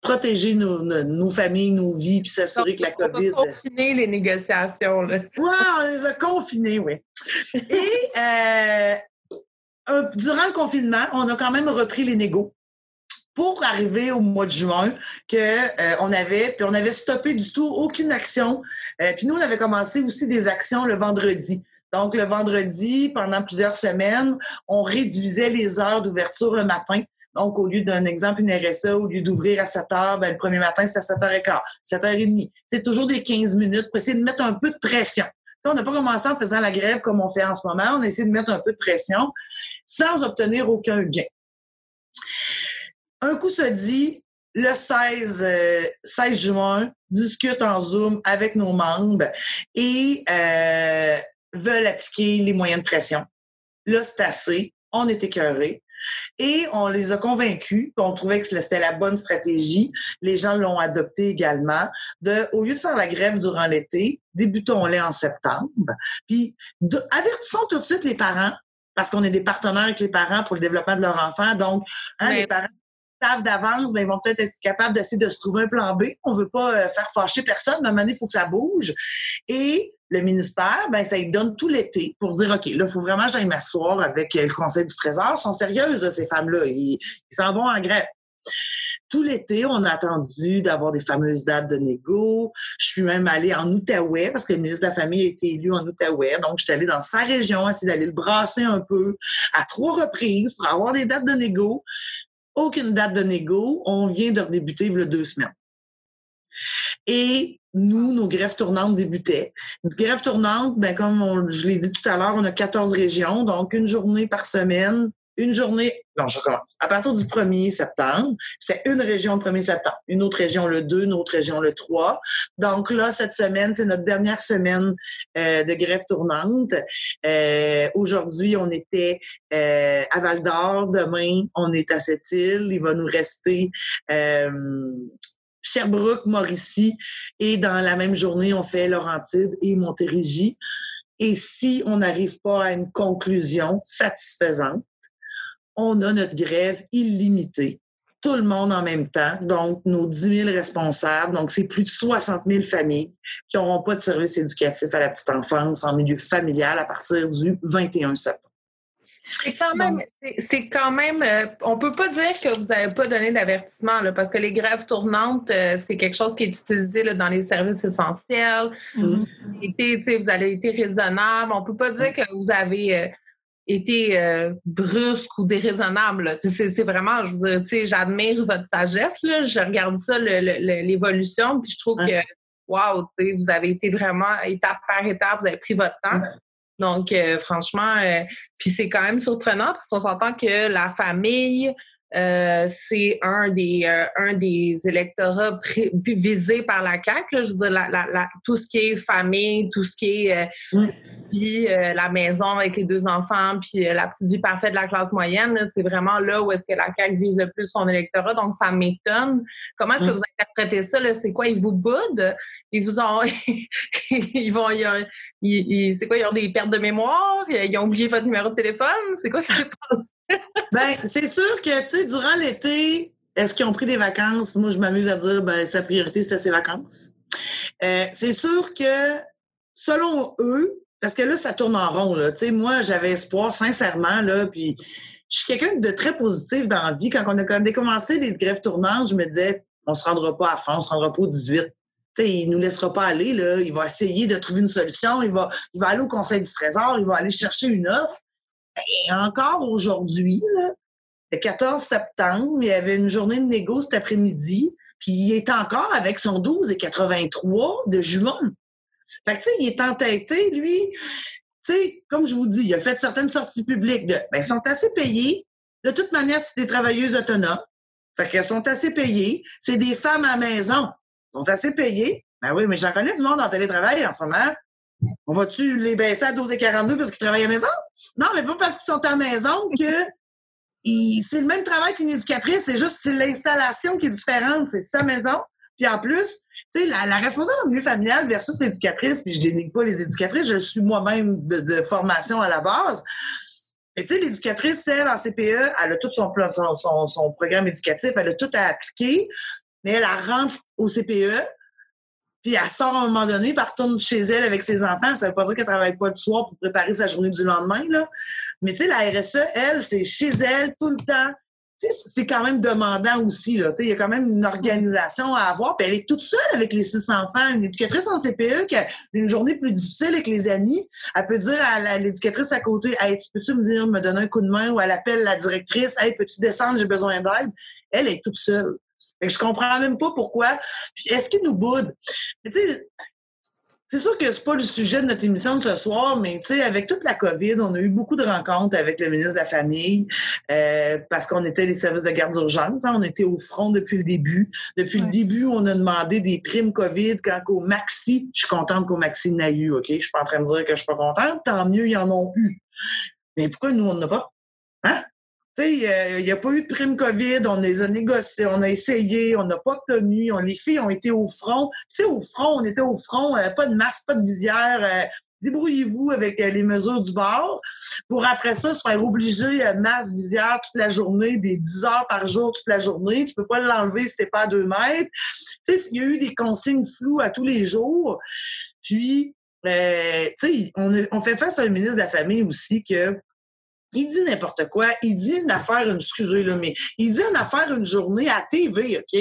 protéger nos, familles, nos vies, puis s'assurer que la COVID. On va confiner les négociations. Là. Ouais, on les a confinés, oui. Et euh, durant le confinement, on a quand même repris les négos pour arriver au mois de juin que euh, on avait puis on avait stoppé du tout aucune action. Euh, puis nous on avait commencé aussi des actions le vendredi. Donc le vendredi pendant plusieurs semaines, on réduisait les heures d'ouverture le matin. Donc, au lieu d'un exemple, une RSA, au lieu d'ouvrir à 7 heures, ben, le premier matin, c'est à 7 h 15 7 h 30 C'est toujours des 15 minutes pour essayer de mettre un peu de pression. on n'a pas commencé en faisant la grève comme on fait en ce moment. On a essayé de mettre un peu de pression sans obtenir aucun gain un coup se dit, le 16, 16 euh, juin, discute en Zoom avec nos membres et euh, veulent appliquer les moyens de pression. Là, c'est assez. On est écœurés. Et on les a convaincus, on trouvait que c'était la bonne stratégie. Les gens l'ont adopté également. De, au lieu de faire la grève durant l'été, débutons-les en septembre. Puis avertissons tout de suite les parents, parce qu'on est des partenaires avec les parents pour le développement de leur enfant. Donc, hein, les parents savent d'avance, mais ben, ils vont peut-être être capables d'essayer de se trouver un plan B. On veut pas euh, faire fâcher personne, mais à un moment donné, il faut que ça bouge. Et le ministère, ben, ça lui donne tout l'été pour dire, OK, là, il faut vraiment que j'aille m'asseoir avec euh, le Conseil du Trésor. Ils sont sérieuses, ces femmes-là. Ils s'en vont en grève. Tout l'été, on a attendu d'avoir des fameuses dates de négo. Je suis même allée en Outaouais parce que le ministre de la Famille a été élu en Outaouais. Donc, je suis allée dans sa région, essayer d'aller le brasser un peu à trois reprises pour avoir des dates de négo aucune date de négo. On vient de redébuter il y a deux semaines. Et nous, nos grèves tournantes débutaient. Grève tournante, ben, comme je l'ai dit tout à l'heure, on a 14 régions, donc une journée par semaine une journée, non, je recommence. À partir du 1er septembre, c'est une région le 1er septembre, une autre région le 2, une autre région le 3. Donc là, cette semaine, c'est notre dernière semaine euh, de grève tournante. Euh, aujourd'hui, on était euh, à Val d'Or. Demain, on est à Sept-Îles. Il va nous rester Sherbrooke, Mauricie. Et dans la même journée, on fait Laurentide et Montérégie. Et si on n'arrive pas à une conclusion satisfaisante, on a notre grève illimitée. Tout le monde en même temps, donc nos 10 000 responsables, donc c'est plus de 60 000 familles qui n'auront pas de service éducatif à la petite enfance en milieu familial à partir du 21 septembre. C'est quand même, c'est quand même, euh, on peut pas dire que vous n'avez pas donné d'avertissement parce que les grèves tournantes, euh, c'est quelque chose qui est utilisé dans les services essentiels. Mm-hmm. vous avez été raisonnable. On peut pas dire que vous avez euh, été euh, brusque ou déraisonnable. C'est vraiment, je veux dire, j'admire votre sagesse. Là. Je regarde ça, l'évolution, puis je trouve que, wow, vous avez été vraiment étape par étape, vous avez pris votre temps. Donc, euh, franchement, euh, puis c'est quand même surprenant parce qu'on s'entend que la famille, euh, c'est un des euh, un des électorats visés par la CAQ. Je veux dire, la, la, tout ce qui est famille, tout ce qui est euh, vie, la maison avec les deux enfants, puis la petite vie parfaite de la classe moyenne, c'est vraiment là où est-ce que la CAQ vise le plus son électorat. Donc, ça m'étonne. Comment est-ce que vous interprétez ça? C'est quoi? Ils vous boudent? Ils vous ont... ils vont... c'est quoi? Ils ont des pertes de mémoire? Ils ont oublié votre numéro de téléphone? C'est quoi qui se passe? ben, c'est sûr que, tu sais, durant l'été, est-ce qu'ils ont pris des vacances? Moi, je m'amuse à dire, ben, sa priorité, c'est ses vacances. Euh, c'est sûr que, selon eux, parce que là, ça tourne en rond, là. Tu sais, moi, j'avais espoir, sincèrement, là, puis je suis quelqu'un de très positif dans la vie. Quand on a commencé les grèves tournantes, je me disais, on se rendra pas à fond, on se rendra pas au 18. Il nous laissera pas aller. Il va essayer de trouver une solution. Il va, aller au Conseil du Trésor. Il va aller chercher une offre. Et encore aujourd'hui, le 14 septembre, il avait une journée de négo cet après-midi, puis il est encore avec son 12 et 83 de jumeaux. Fait que, tu sais, il est entêté, lui. Tu comme je vous dis, il a fait certaines sorties publiques de, ben, ils sont assez payés. De toute manière, c'est des travailleuses autonomes. Fait qu'elles sont assez payées. C'est des femmes à la maison. Elles sont assez payées. Ben oui, mais j'en connais du monde en télétravail en ce moment. On va-tu les baisser à 12 et 42 parce qu'ils travaillent à la maison? Non, mais pas parce qu'ils sont à la maison que c'est le même travail qu'une éducatrice, c'est juste c'est l'installation qui est différente. C'est sa maison, Puis en plus, tu sais, la, la, responsable au milieu familial versus l'éducatrice, puis je dénigre pas les éducatrices, je suis moi-même de, de, formation à la base. Et tu sais, l'éducatrice, celle en CPE, elle a tout son, son, son, son programme éducatif, elle a tout à appliquer, elle, elle rentre au CPE, puis elle sort à un moment donné, puis elle retourne chez elle avec ses enfants. Ça veut pas dire qu'elle travaille pas le soir pour préparer sa journée du lendemain, là. Mais tu sais, la RSE, elle, c'est chez elle tout le temps. C'est quand même demandant aussi. Il y a quand même une organisation à avoir. Puis elle est toute seule avec les six enfants. Une éducatrice en CPE qui a une journée plus difficile avec les amis, elle peut dire à l'éducatrice à côté Hey, tu peux-tu me venir me donner un coup de main ou elle appelle la directrice? Hey, peux-tu descendre, j'ai besoin d'aide? Elle est toute seule. Fait que je comprends même pas pourquoi. Est-ce qu'il nous boude? C'est sûr que c'est pas le sujet de notre émission de ce soir, mais tu sais, avec toute la COVID, on a eu beaucoup de rencontres avec le ministre de la Famille euh, parce qu'on était les services de garde d'urgence. Hein, on était au front depuis le début. Depuis le début, on a demandé des primes COVID quand au Maxi, je suis contente qu'au Maxi n'a eu, OK? Je suis pas en train de dire que je suis pas contente. Tant mieux, ils en ont eu. Mais pourquoi nous, on n'en a pas? Hein? Il n'y a pas eu de prime COVID, on les a négociés, on a essayé, on n'a pas obtenu. On, les filles ont été au front. Tu sais, au front, on était au front, euh, pas de masque, pas de visière. Euh, débrouillez-vous avec euh, les mesures du bord pour après ça se faire obliger à masque, visière toute la journée, des 10 heures par jour toute la journée. Tu peux pas l'enlever si t'es pas à deux mètres. Tu sais, il y a eu des consignes floues à tous les jours. Puis, tu sais, on, on fait face à un ministre de la Famille aussi que il dit n'importe quoi. Il dit une affaire, excusez-le, mais il dit une affaire une journée à TV, OK?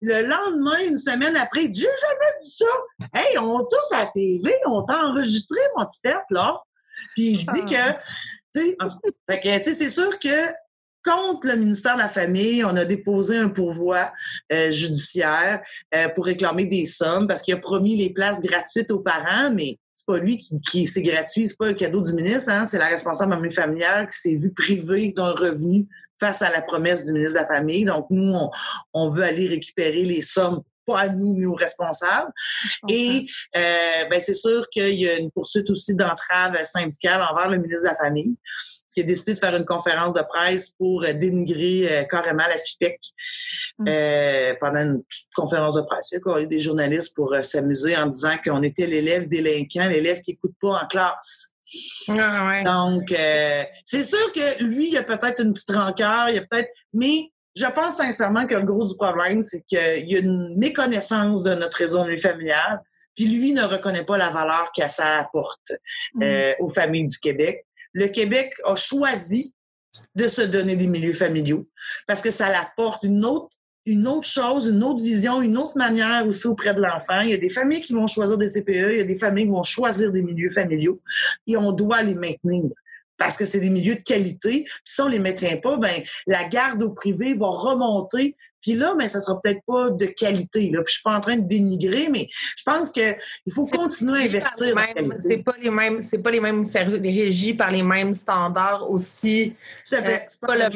Le lendemain, une semaine après, il dit J'ai jamais dit ça. Hey, on tous à TV, on t'a enregistré, mon petit père, là. Puis il dit que, ah. tu sais, c'est sûr que contre le ministère de la Famille, on a déposé un pourvoi euh, judiciaire euh, pour réclamer des sommes parce qu'il a promis les places gratuites aux parents, mais c'est pas lui qui, qui c'est gratuit, c'est pas le cadeau du ministre, hein, c'est la responsable familiale qui s'est vue privée d'un revenu face à la promesse du ministre de la Famille. Donc, nous, on veut aller récupérer les sommes pas à nous, mais aux responsables. Et euh, ben, c'est sûr qu'il y a une poursuite aussi d'entrave syndicale envers le ministre de la Famille, qui a décidé de faire une conférence de presse pour euh, dénigrer euh, carrément la FIPEC mm. euh, pendant une conférence de presse. Il y a eu des journalistes pour s'amuser en disant qu'on était l'élève délinquant, l'élève qui écoute pas en classe. Ah, ouais. Donc, c'est sûr que lui, il y a peut-être une petite rancœur, il y a peut-être, mais je pense sincèrement que le gros du problème, c'est qu'il y a une méconnaissance de notre réseau familial, puis lui ne reconnaît pas la valeur que ça apporte mm. euh, aux familles du Québec. Le Québec a choisi de se donner des milieux familiaux parce que ça apporte une autre une autre chose, une autre vision, une autre manière aussi auprès de l'enfant. Il y a des familles qui vont choisir des CPE, il y a des familles qui vont choisir des milieux familiaux et on doit les maintenir parce que c'est des milieux de qualité. Puis si on les maintient pas, ben la garde au privé va remonter. Puis là, ben, ça sera peut-être pas de qualité. Là. Puis je suis pas en train de dénigrer, mais je pense qu'il faut continuer à investir. C'est pas les mêmes, c'est pas les mêmes services régis par les mêmes standards aussi. Tout à fait. Euh, pas, le,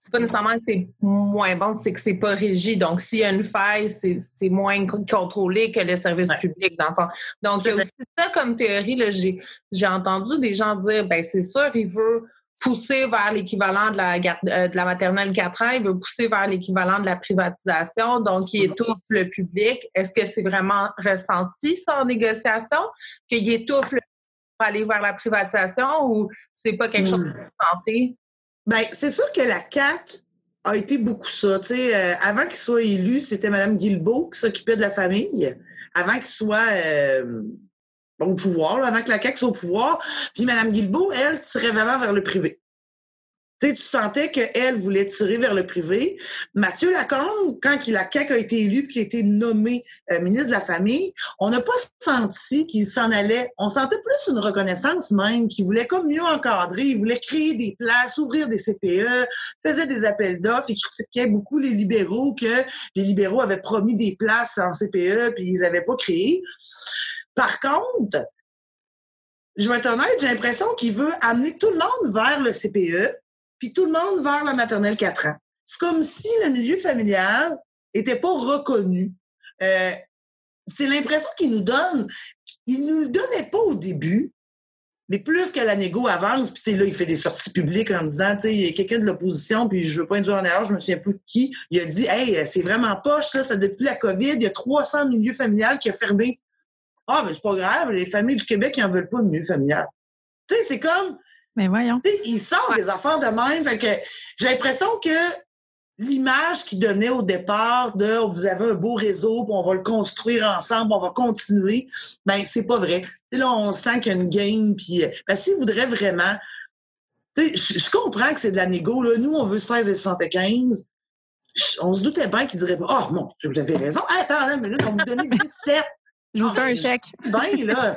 c'est pas nécessairement que c'est moins bon, c'est que c'est pas régi. Donc, s'il y a une faille, c'est moins contrôlé que le service public d'enfants. Donc, il y a aussi ça comme théorie. J'ai entendu des gens dire, ben c'est sûr, il veut pousser vers l'équivalent de la, euh, de la maternelle 4 ans, il veut pousser vers l'équivalent de la privatisation, donc il étouffe le public. Est-ce que c'est vraiment ressenti ça en négociation, qu'il étouffe le pour aller vers la privatisation ou c'est pas quelque chose de santé? Bien, c'est sûr que la CAQ a été beaucoup ça. Euh, avant qu'il soit élu, c'était Mme Guilbeault qui s'occupait de la famille. Avant qu'il soit euh, au pouvoir, avant que la CAQ soit au pouvoir. Puis Mme Guilbeault, elle, tirait vraiment vers le privé tu sentais qu'elle voulait tirer vers le privé. Mathieu Lacombe, quand il, la CAQ a été élu puis a été nommé euh, ministre de la Famille, on n'a pas senti qu'il s'en allait. On sentait plus une reconnaissance même, qu'il voulait comme mieux encadrer, il voulait créer des places, ouvrir des CPE, faisait des appels d'offres, il critiquait beaucoup les libéraux que les libéraux avaient promis des places en CPE puis ils n'avaient pas créé. Par contre, je vais être honnête, j'ai l'impression qu'il veut amener tout le monde vers le CPE, puis tout le monde vers la maternelle 4 ans. C'est comme si le milieu familial était pas reconnu. Euh, c'est l'impression qu'il nous donne. Il nous le donnait pas au début, Mais plus que la négo avance, puis là, il fait des sorties publiques en disant, tu sais, il y a quelqu'un de l'opposition, puis je veux pas induire en erreur, je me souviens plus de qui, il a dit, hey, c'est vraiment poche, là, ça, depuis la COVID, il y a 300 milieux familiales qui ont fermé. Ah, mais c'est pas grave, les familles du Québec, ils en veulent pas de milieu familial. Tu sais, c'est comme. Mais voyons. Tu sais, ils sortent des affaires de même. Fait que j'ai l'impression que l'image qu'il donnait au départ de vous avez un beau réseau, puis on va le construire ensemble, on va continuer, ben c'est pas vrai. là, on sent qu'il y a une game, puis ben, s'il voudrait vraiment. Je, comprends que c'est de la négo. Là. Nous, on veut 16 et 75. On se doutait bien qu'il dirait Oh mon vous avez raison. attends, une minute, on vous donner 17. Je vous fais un chèque. Ben, là.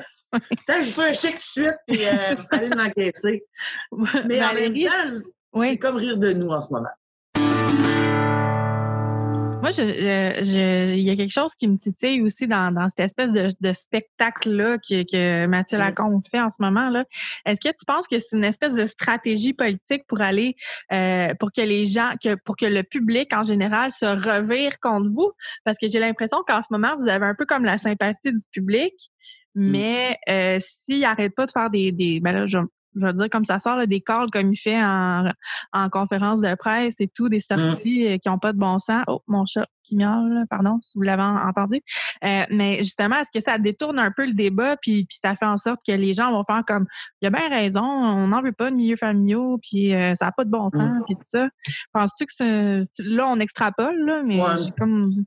Je vous fais un chèque tout de suite, puis euh, allez l'encaisser. Mais en même temps, oui. c'est comme rire de nous en ce moment. Moi, il y a quelque chose qui me titille aussi dans, cette espèce de, spectacle-là que, Mathieu Lacombe fait en ce moment. là. Est-ce que tu penses que c'est une espèce de stratégie politique pour aller, euh, pour que les gens, que, pour que le public en général se revire contre vous? Parce que j'ai l'impression qu'en ce moment, vous avez un peu comme la sympathie du public, mm. mais euh, s'il n'arrête pas de faire des, des ben là, je, je veux dire, comme ça sort des calls comme il fait en, en conférence de presse et tout, des mmh. sorties euh, qui n'ont pas de bon sens. Oh, mon chat qui miaule, pardon, si vous l'avez entendu. Euh, mais justement, est-ce que ça détourne un peu le débat, puis, puis ça fait en sorte que les gens vont faire comme, il y a bien raison, on n'en veut pas de milieux familiaux, puis euh, ça n'a pas de bon sens, mmh. puis tout ça. Penses-tu que c'est... Là, on extrapole, là, mais j'ai comme...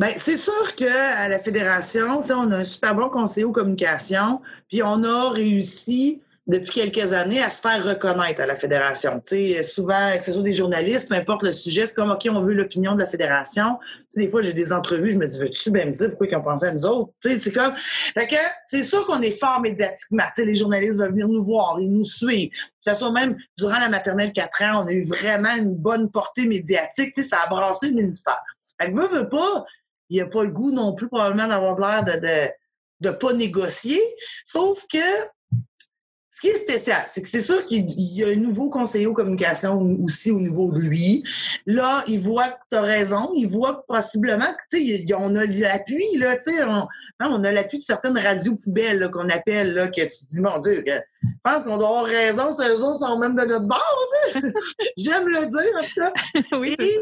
Ben, c'est sûr qu'à la Fédération, on a un super bon conseiller aux communications, puis on a réussi depuis quelques années à se faire reconnaître à la fédération. Tu sais, souvent, que ce soit des journalistes, peu importe le sujet, c'est comme, OK, on veut l'opinion de la fédération. Tu sais, des fois, j'ai des entrevues, je me dis, veux-tu bien me dire pourquoi ils ont pensé à nous autres? C'est comme, fait que, c'est sûr qu'on est fort médiatiquement. Tu sais, les journalistes veulent venir nous voir, ils nous suivent. Que ce soit même durant la maternelle 4 ans, on a eu vraiment une bonne portée médiatique. Tu sais, ça a brassé le ministère. Fait que, veut, veut pas, il n'y a pas le goût non plus probablement d'avoir l'air de, de de pas négocier. Sauf que ce qui est spécial, c'est que c'est sûr qu'il y a un nouveau conseiller aux communications aussi au niveau de lui. Là, il voit que tu as raison, il voit que possiblement que, tu sais, on a l'appui, là, tu sais, on, on, a l'appui de certaines radios poubelles qu'on appelle, là, que tu dis, mon Dieu, je pense qu'on doit avoir raison, ces autres sont même de notre bord, tu sais. J'aime le dire, en tout cas. oui. Et,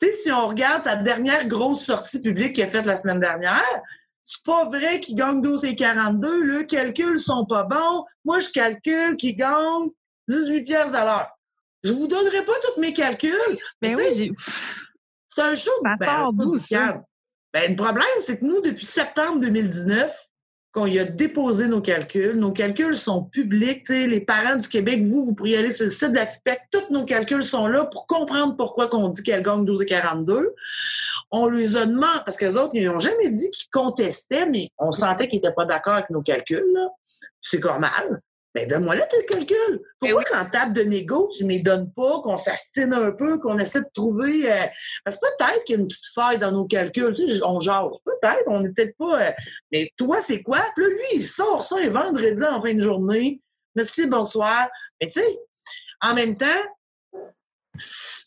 tu sais, si on regarde sa dernière grosse sortie publique qu'il a faite la semaine dernière, c'est pas vrai qu'il gagne 12 et 42. Le calcul sont pas bons. Moi, je calcule qu'il gagne 18 pièces à l'heure. Je vous donnerai pas tous mes calculs. Ben mais oui, c'est un show. Ben, ben, le problème, c'est que nous, depuis septembre 2019, qu'on y a déposé nos calculs. Nos calculs sont publics. les parents du Québec, vous, vous pourriez aller sur le site de la. Tous nos calculs sont là pour comprendre pourquoi qu'on dit qu'elle gagne 12 et 42. On les a demandé, parce que les autres, ils n'ont jamais dit qu'ils contestaient, mais on sentait qu'ils n'étaient pas d'accord avec nos calculs. C'est normal. Ben, donne-moi là tes calculs. Pourquoi oui. quand table de négo, tu ne me donnes pas, qu'on s'astine un peu, qu'on essaie de trouver. Euh, parce que peut-être qu'il y a une petite faille dans nos calculs. Tu sais, on jase. Peut-être, on n'est peut-être pas. Euh, mais toi, c'est quoi? Puis là, lui, il sort ça et vendredi en fin de journée. Merci, bonsoir. Mais tu sais, en même temps,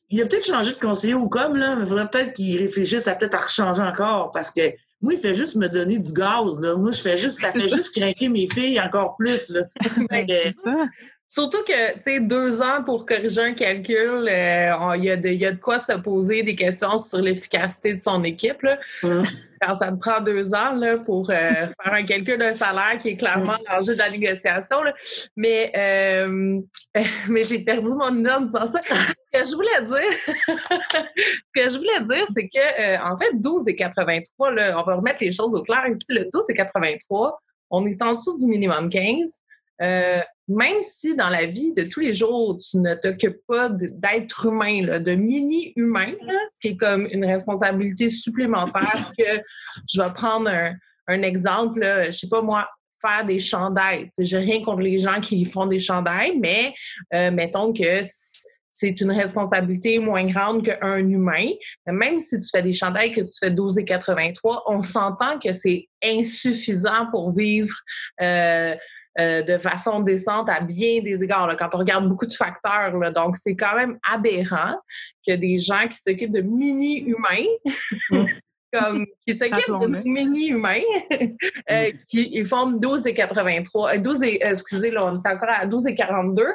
il a peut-être changé de conseiller ou comme, là, mais il faudrait peut-être qu'il réfléchisse à peut-être à rechanger encore parce que moi, il fait juste me donner du gaz. Là. Moi, je fais juste, ça fait juste craquer mes filles encore plus. Là. Ben, surtout que, tu sais, deux ans pour corriger un calcul, euh, il y, a de quoi se poser des questions sur l'efficacité de son équipe. Là. Hum. Quand ça te prend deux ans là, pour euh, faire un calcul d'un salaire qui est clairement hum. l'enjeu de la négociation. Là. Mais, euh, mais j'ai perdu mon idée en disant ça que je voulais dire, ce que je voulais dire, c'est que, euh, en fait, 12 et 83, là, on va remettre les choses au clair ici. Le 12 et 83, on est en dessous du minimum 15. Même si dans la vie de tous les jours, tu ne t'occupes pas d'être humain, là, de mini-humain, ce qui est comme une responsabilité supplémentaire que je vais prendre un, un exemple, là, je sais pas moi, faire des chandails. J'ai rien contre les gens qui font des chandails, mais euh, mettons que c'est une responsabilité moins grande qu'un humain. Même si tu fais des chandails que tu fais 12 et 83, on s'entend que c'est insuffisant pour vivre euh, euh, de façon décente à bien des égards, quand on regarde beaucoup de facteurs. Là. Donc, c'est quand même aberrant que des gens qui s'occupent de mini-humains comme, qui s'occupent de mini-humains, euh, qui ils forment 12 et 83, 12 et, excusez, là, on est encore à 12 et 42,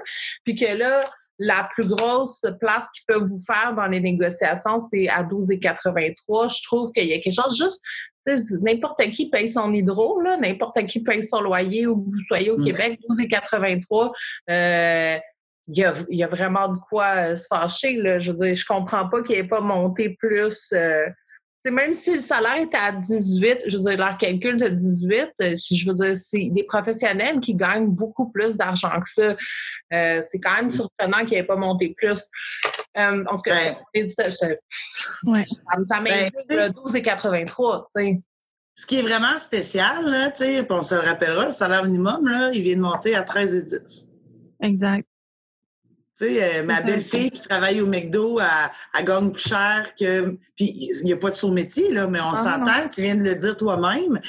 puis que là, la plus grosse place qu'ils peuvent vous faire dans les négociations, c'est à 12,83. Je trouve qu'il y a quelque chose juste n'importe qui paye son hydro, n'importe qui paye son loyer où vous soyez au mm. Québec, 12,83. Euh, il y, a, il y a vraiment de quoi se fâcher. Là. Je veux dire, je comprends pas qu'il ait pas monté plus. Euh, même si le salaire était à 18, je veux dire, leur calcul de 18, euh, si je veux dire, c'est des professionnels qui gagnent beaucoup plus d'argent que ça. Euh, c'est quand même surprenant qu'il n'ait pas monté plus. Euh, en tout cas, ben, ça, ça m'indique ben, 12,83, tu sais. Ce qui est vraiment spécial, là, on se le rappellera, le salaire minimum, là, il vient de monter à 13,10. Exact. Euh, ma belle-fille qui travaille au McDo, elle, gagne plus cher que. Puis il n'y a pas de sous-métier, là, mais on ah, s'entend, tu viens de le dire toi-même.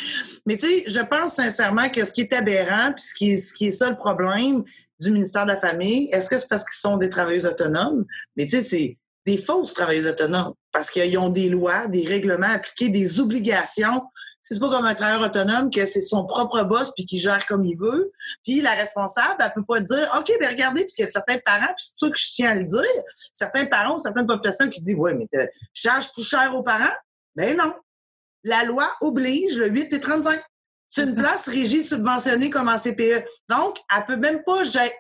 Mais tu sais, je pense sincèrement que ce qui est aberrant, puis ce qui est, ce qui est ça le problème du ministère de la Famille, est-ce que c'est parce qu'ils sont des travailleuses autonomes? Mais tu sais, c'est des fausses travailleuses autonomes parce qu'ils ont des lois, des règlements appliqués, des obligations c'est pas comme un travailleur autonome que c'est son propre boss puis qui gère comme il veut. Puis la responsable, elle peut pas dire OK, ben regardez, puisqu'il y a certains parents, puis c'est ça que je tiens à le dire, certains parents, certaines populations qui disent Ouais, mais tu charges plus cher aux parents? Ben non. La loi oblige le 8 et 35. C'est une place régie subventionnée comme en CPE. Donc, elle peut même pas gérer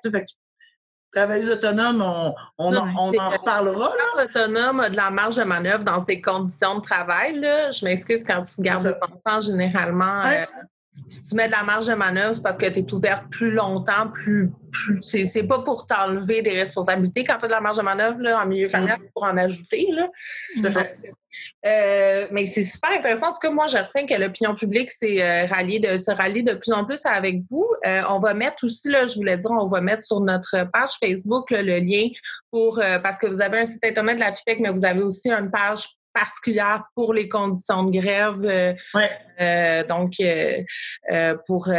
travailleuse autonome, on, on, en reparlera. Là. autonome a de la marge de manœuvre dans ses conditions de travail. Là. Je m'excuse quand tu gardes ton enfant, généralement. Euh, si tu mets de la marge de manœuvre, c'est parce que tu es ouverte plus longtemps, plus. plus c'est pas pour t'enlever des responsabilités. Quand tu as de la marge de manœuvre là, en milieu familial, c'est pour en ajouter. Là. Euh, mais c'est super intéressant. En tout cas, moi, je retiens que l'opinion publique s'est euh, ralliée de se rallier de plus en plus avec vous. Euh, on va mettre aussi, là, je voulais dire, on va mettre sur notre page Facebook le lien pour parce que vous avez un site internet de la FIPEC, mais vous avez aussi une page particulière pour les conditions de grève. Euh, euh, donc, euh, pour,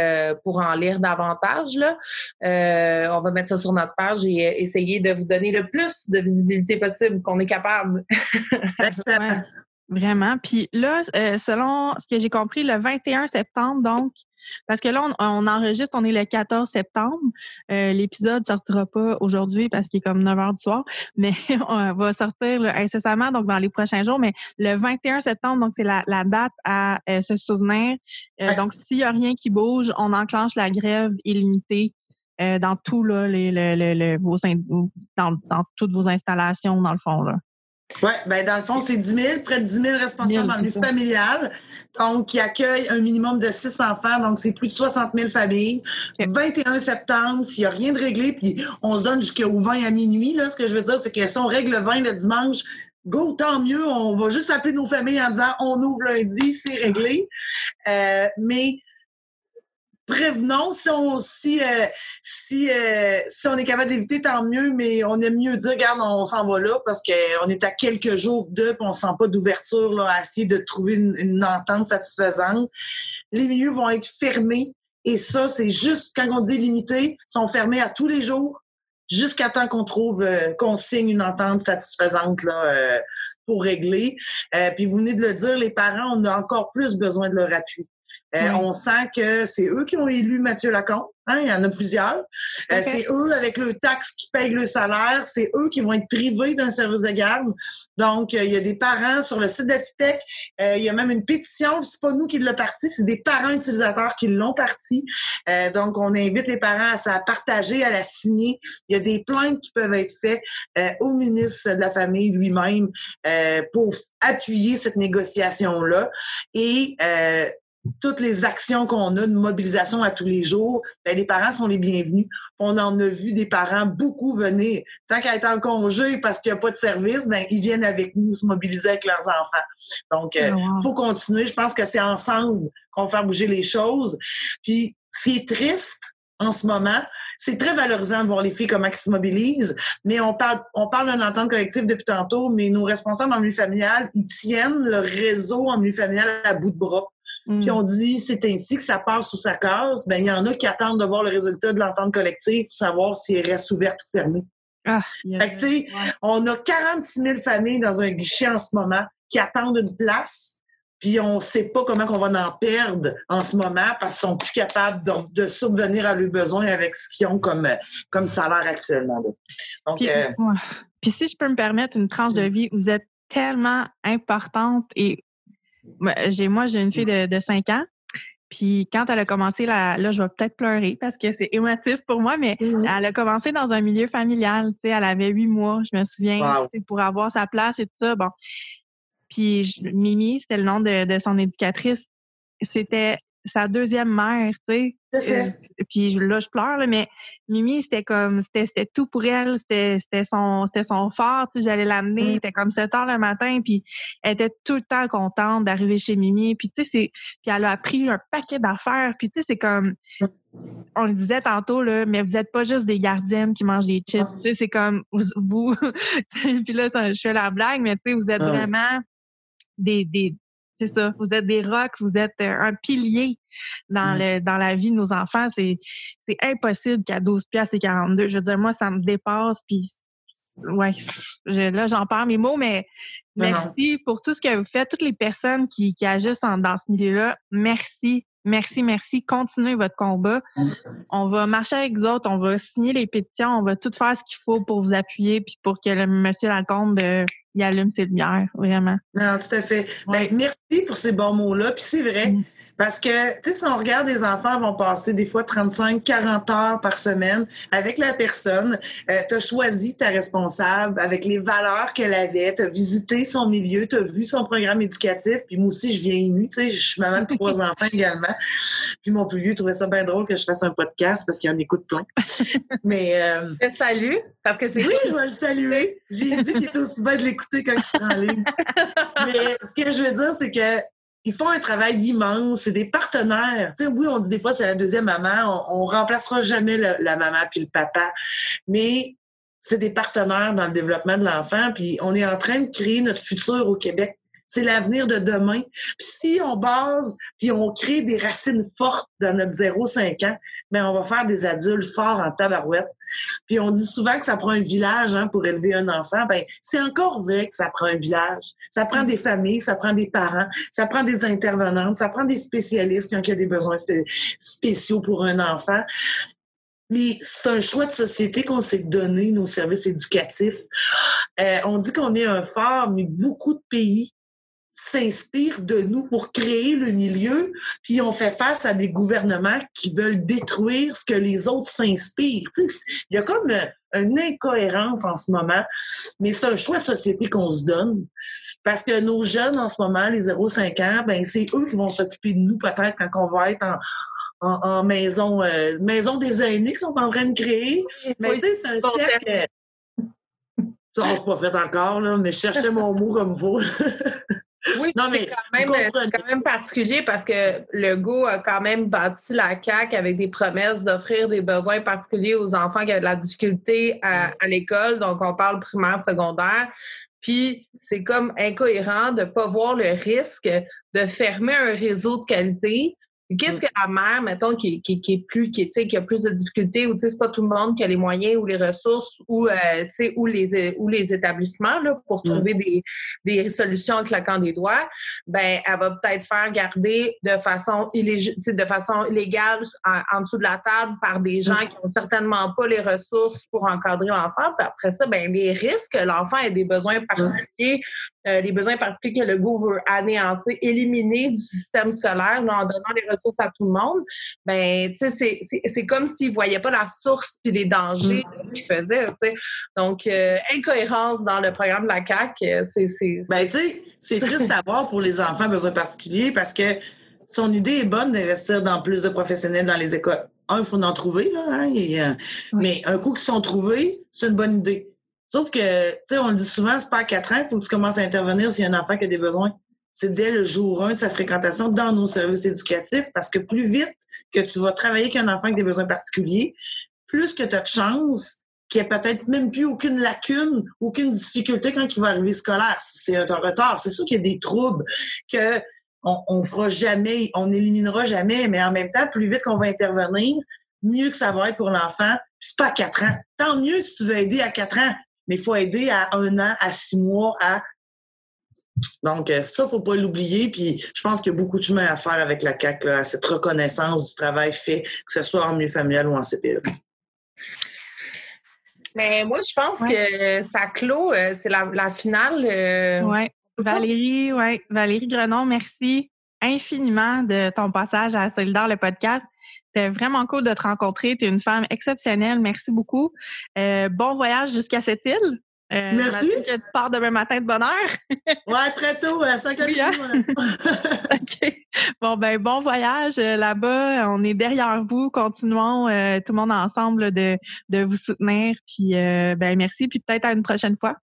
pour en lire davantage, là, on va mettre ça sur notre page et essayer de vous donner le plus de visibilité possible qu'on est capable. Vraiment. Puis là, selon ce que j'ai compris, le 21 septembre, donc, parce que là, on, enregistre, on est le 14 septembre. Euh, L'épisode sortira pas aujourd'hui parce qu'il est comme 9 heures du soir, mais on va sortir incessamment, donc dans les prochains jours. Mais le 21 septembre, donc c'est la, date à euh, se souvenir. Euh, donc, s'il n'y a rien qui bouge, on enclenche la grève illimitée euh, dans tout là, les, vos, dans, dans toutes vos installations, dans le fond. Là. Oui, ben dans le fond, c'est 10 000, près de 10 000 responsables en milieu familial, donc qui accueillent un minimum de 6 enfants, donc c'est plus de 60 000 familles. 21 septembre, s'il n'y a rien de réglé, puis on se donne jusqu'au 20 à minuit, là, ce que je veux dire, c'est que si on règle le 20 le dimanche, go, tant mieux, on va juste appeler nos familles en disant on ouvre lundi, c'est réglé. Euh, mais prévenons. Si on, si, euh, si, euh, si on est capable d'éviter, tant mieux, mais on aime mieux dire, regarde, on s'en va là parce qu'on est à quelques jours de, puis on sent pas d'ouverture là, à essayer de trouver une, entente satisfaisante. Les milieux vont être fermés. Et ça, c'est juste, quand on dit limité, sont fermés à tous les jours jusqu'à temps qu'on trouve, euh, qu'on signe une entente satisfaisante là, pour régler. puis vous venez de le dire, les parents, on a encore plus besoin de leur appui. Euh, on sent que c'est eux qui ont élu Mathieu Lacombe. Hein, il y en a plusieurs. Euh, c'est eux, avec le taxe, qui payent le salaire. C'est eux qui vont être privés d'un service de garde. Donc, euh, il y a des parents sur le site de FIPEC. il y a même une pétition. C'est pas nous qui l'avons parti, c'est des parents utilisateurs qui l'ont parti. donc, on invite les parents à la partager, à la signer. Il y a des plaintes qui peuvent être faites au ministre de la Famille lui-même pour appuyer cette négociation-là. Et toutes les actions qu'on a de mobilisation à tous les jours, ben, les parents sont les bienvenus. On en a vu des parents beaucoup venir. Tant qu'à être en congé parce qu'il n'y a pas de service, ben, ils viennent avec nous se mobiliser avec leurs enfants. Donc, il euh, ah, faut continuer. Je pense que c'est ensemble qu'on va faire bouger les choses. Puis, c'est triste en ce moment, c'est très valorisant de voir les filles comment elles se mobilisent, mais on parle, on parle d'un entente collective depuis tantôt, mais nos responsables en milieu familial, ils tiennent le réseau en milieu familial à bout de bras. Puis on dit c'est ainsi que ça passe sous sa case. Ben il y en a qui attendent de voir le résultat de l'entente collective pour savoir si elle reste ouverte ou fermée. Ah, on a 46 000 familles dans un guichet en ce moment qui attendent une place puis on ne sait pas comment on va en perdre en ce moment parce qu'ils sont plus capables de, subvenir à leurs besoins avec ce qu'ils ont comme, comme salaire actuellement. Donc, puis, euh, puis, si je peux me permettre une tranche de vie, vous êtes tellement importante et j'ai moi j'ai une fille de, de 5 ans puis quand elle a commencé, là, là je vais peut-être pleurer parce que c'est émotif pour moi, mais elle a commencé dans un milieu familial. Tu sais, elle avait huit mois, je me souviens, pour avoir sa place et tout ça. Bon. Puis Mimi, c'était le nom de, de son éducatrice. C'était sa deuxième mère, tu sais. Euh, puis là, je pleure, mais Mimi, c'était comme, c'était tout pour elle. C'était son, son phare, tu sais. J'allais l'amener. Mm. C'était comme 7 heures le matin, puis elle était tout le temps contente d'arriver chez Mimi. Puis tu sais, puis elle a appris un paquet d'affaires. Puis tu sais, c'est comme, on le disait tantôt, là, mais vous n'êtes pas juste des gardiennes qui mangent des chips. Tu sais, c'est comme, vous, puis là, je fais la blague, mais tu sais, vous êtes vraiment des, des, c'est ça. Vous êtes des rocs, vous êtes euh, un pilier dans, le, dans la vie de nos enfants. C'est, c'est impossible qu'à 12 pièces et 42. Je veux dire, moi, ça me dépasse. Puis, ouais, là, j'en parle mes mots, mais merci pour tout ce que vous faites. Toutes les personnes qui, qui agissent dans ce milieu-là, merci. Merci, merci. Continuez votre combat. On va marcher avec vous autres, on va signer les pétitions, on va tout faire ce qu'il faut pour vous appuyer puis pour que le monsieur Lacombe euh, il allume ses lumières, vraiment. Non, tout à fait. Ben, merci pour ces bons mots-là. Puis c'est vrai, mm. Parce que, tu sais, si on regarde, les enfants vont passer des fois 35, 40 heures par semaine avec la personne. Euh, tu as choisi ta responsable avec les valeurs qu'elle avait. Tu as visité son milieu, tu as vu son programme éducatif. Puis moi aussi, je viens émue. Tu sais, je suis maman de trois enfants également. Puis mon plus vieux trouvait ça bien drôle que je fasse un podcast parce qu'il en écoute plein. Mais... Euh... Je salue, parce que c'est... Oui, je vais le saluer. J'ai dit qu'il était aussi bien de l'écouter quand il sera en ligne. Mais ce que je veux dire, c'est que ils font un travail immense, c'est des partenaires. Tu oui, on dit des fois c'est la deuxième maman, on, on remplacera jamais la, maman puis le papa, mais c'est des partenaires dans le développement de l'enfant, puis on est en train de créer notre futur au Québec. C'est l'avenir de demain. Puis si on base, puis on crée des racines fortes dans notre 0-5 ans, bien, on va faire des adultes forts en tabarouette. Puis on dit souvent que ça prend un village hein, pour élever un enfant. Ben c'est encore vrai que ça prend un village. Ça prend des familles, ça prend des parents, ça prend des intervenantes, ça prend des spécialistes quand il y a des besoins spéciaux pour un enfant. Mais c'est un choix de société qu'on s'est donné, nos services éducatifs. Euh, on dit qu'on est un phare, mais beaucoup de pays s'inspirent de nous pour créer le milieu, puis on fait face à des gouvernements qui veulent détruire ce que les autres s'inspirent. Il y a comme une incohérence en ce moment, mais c'est un choix de société qu'on se donne. Parce que nos jeunes en ce moment, les 0-5 ans, ben c'est eux qui vont s'occuper de nous peut-être quand on va être en, maison, euh, maison des aînés qui sont en train de créer. Mais tu sais, c'est un cercle. Ça, on pas fait encore, là, mais je cherchais mon mot comme vous. Oui, non, mais c'est quand, même particulier parce que le GO a quand même bâti la CAQ avec des promesses d'offrir des besoins particuliers aux enfants qui avaient de la difficulté à, à l'école. Donc, on parle primaire, secondaire. Puis, c'est comme incohérent de ne pas voir le risque de fermer un réseau de qualité Qu'est-ce mm. que la mère, mettons, qui, qui, qui est plus, qui, qui a plus de difficultés, ou c'est pas tout le monde qui a les moyens ou les ressources ou, euh, ou, les, ou les établissements là, pour mm. trouver des, des solutions en claquant des doigts, ben elle va peut-être faire garder de façon, de façon illégale en, dessous de la table par des gens mm. qui ont certainement pas les ressources pour encadrer l'enfant. Puis après ça, ben les risques que l'enfant ait des besoins particuliers, euh, les besoins particuliers que le goût veut anéantir, éliminer du système scolaire en donnant les ressources à tout le monde, ben, tu sais, c'est comme s'ils ne voyaient pas la source et les dangers mm. de ce qu'ils faisaient, tu sais. Donc, euh, incohérence dans le programme de la CAQ, euh, c'est... Ben, tu sais, c'est triste à voir pour les enfants besoin particuliers parce que son idée est bonne d'investir dans plus de professionnels dans les écoles. Un, il faut en trouver, là, hein, mais un coup qu'ils sont trouvés, c'est une bonne idée. Sauf que, tu sais, on le dit souvent, c'est pas à 4 ans qu'il faut que tu commences à intervenir s'il y a un enfant qui a des besoins. C'est dès le jour 1 de sa fréquentation dans nos services éducatifs parce que plus vite que tu vas travailler avec un enfant avec des besoins particuliers, plus que tu as de chance qu'il n'y ait peut-être même plus aucune lacune, aucune difficulté quand il va arriver scolaire. C'est un retard. C'est sûr qu'il y a des troubles que on, fera jamais, on n'éliminera jamais, mais en même temps, plus vite qu'on va intervenir, mieux que ça va être pour l'enfant. c'est pas à 4 ans. Tant mieux si tu veux aider à 4 ans mais il faut aider à un an, à six mois, à Donc, euh, ça, faut pas l'oublier. Puis, je pense qu'il y a beaucoup de chemin à faire avec la CAC, à cette reconnaissance du travail fait, que ce soit en milieu familial ou en CPE. Mais moi, je pense que ça clôt, euh, c'est la, finale. Euh, oui. Valérie, ouais. Valérie Grenon, merci infiniment de ton passage à Solidar, le podcast. C'était vraiment cool de te rencontrer. Tu es une femme exceptionnelle. Merci beaucoup. bon voyage jusqu'à cette île. Euh, Merci. que tu pars demain matin de bonne heure. ouais, très tôt, à 5 h hein? OK. Bon, ben, bon voyage euh, là-bas. On est derrière vous. Continuons euh, tout le monde ensemble de, de vous soutenir. Puis, ben, merci. Puis peut-être à une prochaine fois.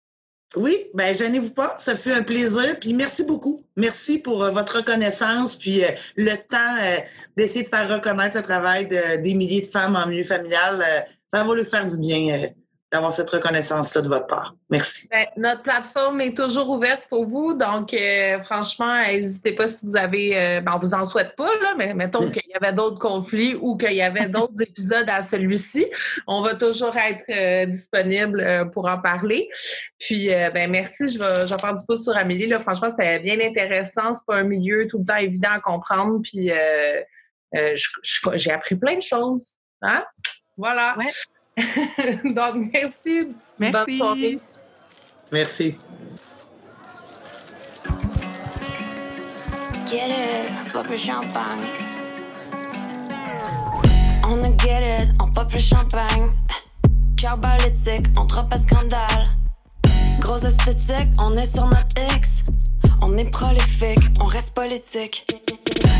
Oui, ben gênez-vous pas, ça fait un plaisir. Puis merci beaucoup. Merci pour votre reconnaissance, puis le temps d'essayer de faire reconnaître le travail de, des milliers de femmes en milieu familial. ça va lui faire du bien d'avoir cette reconnaissance-là de votre part. Merci. Ben, notre plateforme est toujours ouverte pour vous, donc euh, franchement, n'hésitez pas si vous avez, euh, ben, on vous en souhaite pas, là, mais mettons qu'il y avait d'autres conflits ou qu'il y avait d'autres épisodes à celui-ci, on va toujours être euh, disponible pour en parler. Puis, ben merci, je vais, je vais faire du pouce sur Amélie. Là, franchement, c'était bien intéressant. C'est pas un milieu tout le temps évident à comprendre. Puis, j'ai appris plein de choses. Hein? Voilà. Donc, merci. Merci. Merci. Get it, pop le champagne. On a get it, on pop le champagne. Cœur balistique, on trop à scandale. Grosse esthétique, on est sur notre X. On est prolifique, on reste politique.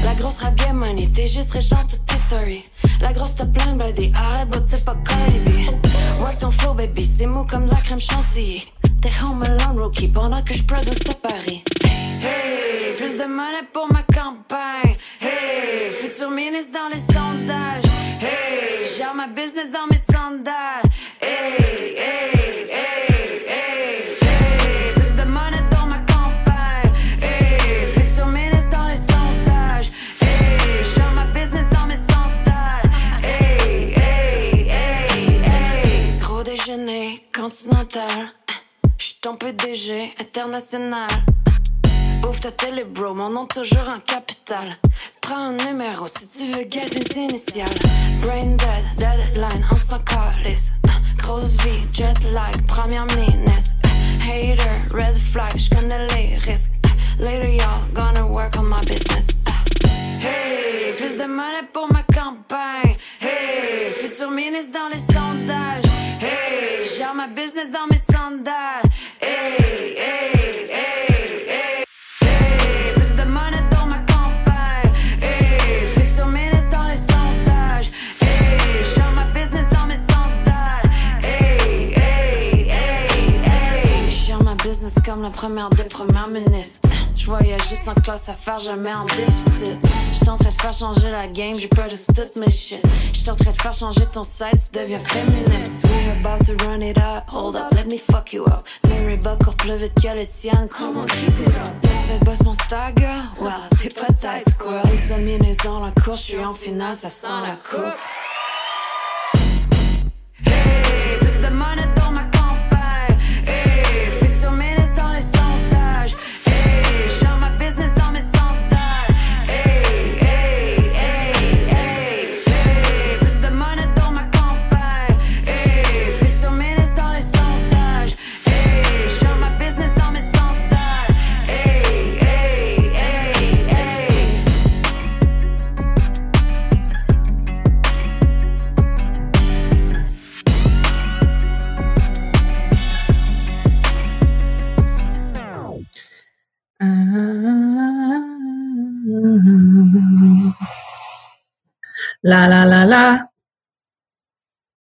La grosse rap game money, t'es juste riche dans toutes tes stories. La grosse t'as plein de arrête, bro, t'es pas Cardi Work ton flow, baby, c'est mou comme la crème chantilly. T'es home alone, rookie, pendant que je produis à Paris. Hey, plus de money pour ma campagne. Hey, futur ministre dans les sondages. Hey, gère ma business dans mes sandales. Continental. J'suis ton PDG international. Ouvre ta télé, bro, mon nom toujours en capital. Prends un numéro si tu veux get les initiales. Brain dead, deadline, on s'en calisse. Grosse vie, jet lag, première ministre. Hater, red flag, j'connais les risques. Later, y'all gonna work on my business. Hey, plus de money pour ma campagne. Hey, futur ministre dans les comme la première des premières ministres. Je voyage juste en classe à faire jamais en déficit. J'suis en train de faire changer la game, j'ai produit toutes mes shit. J'suis en train de faire changer ton site, tu deviens féministe. We're about to run it up, hold up, let me fuck you up. Mary encore plus vite que le tien, come on, keep it up. T'essaies de boss mon star girl, well, t'es pas tight squirrel. Nous sommes dans la course, j'suis en finale, ça sent la coupe. Hey, plus de money la la la la.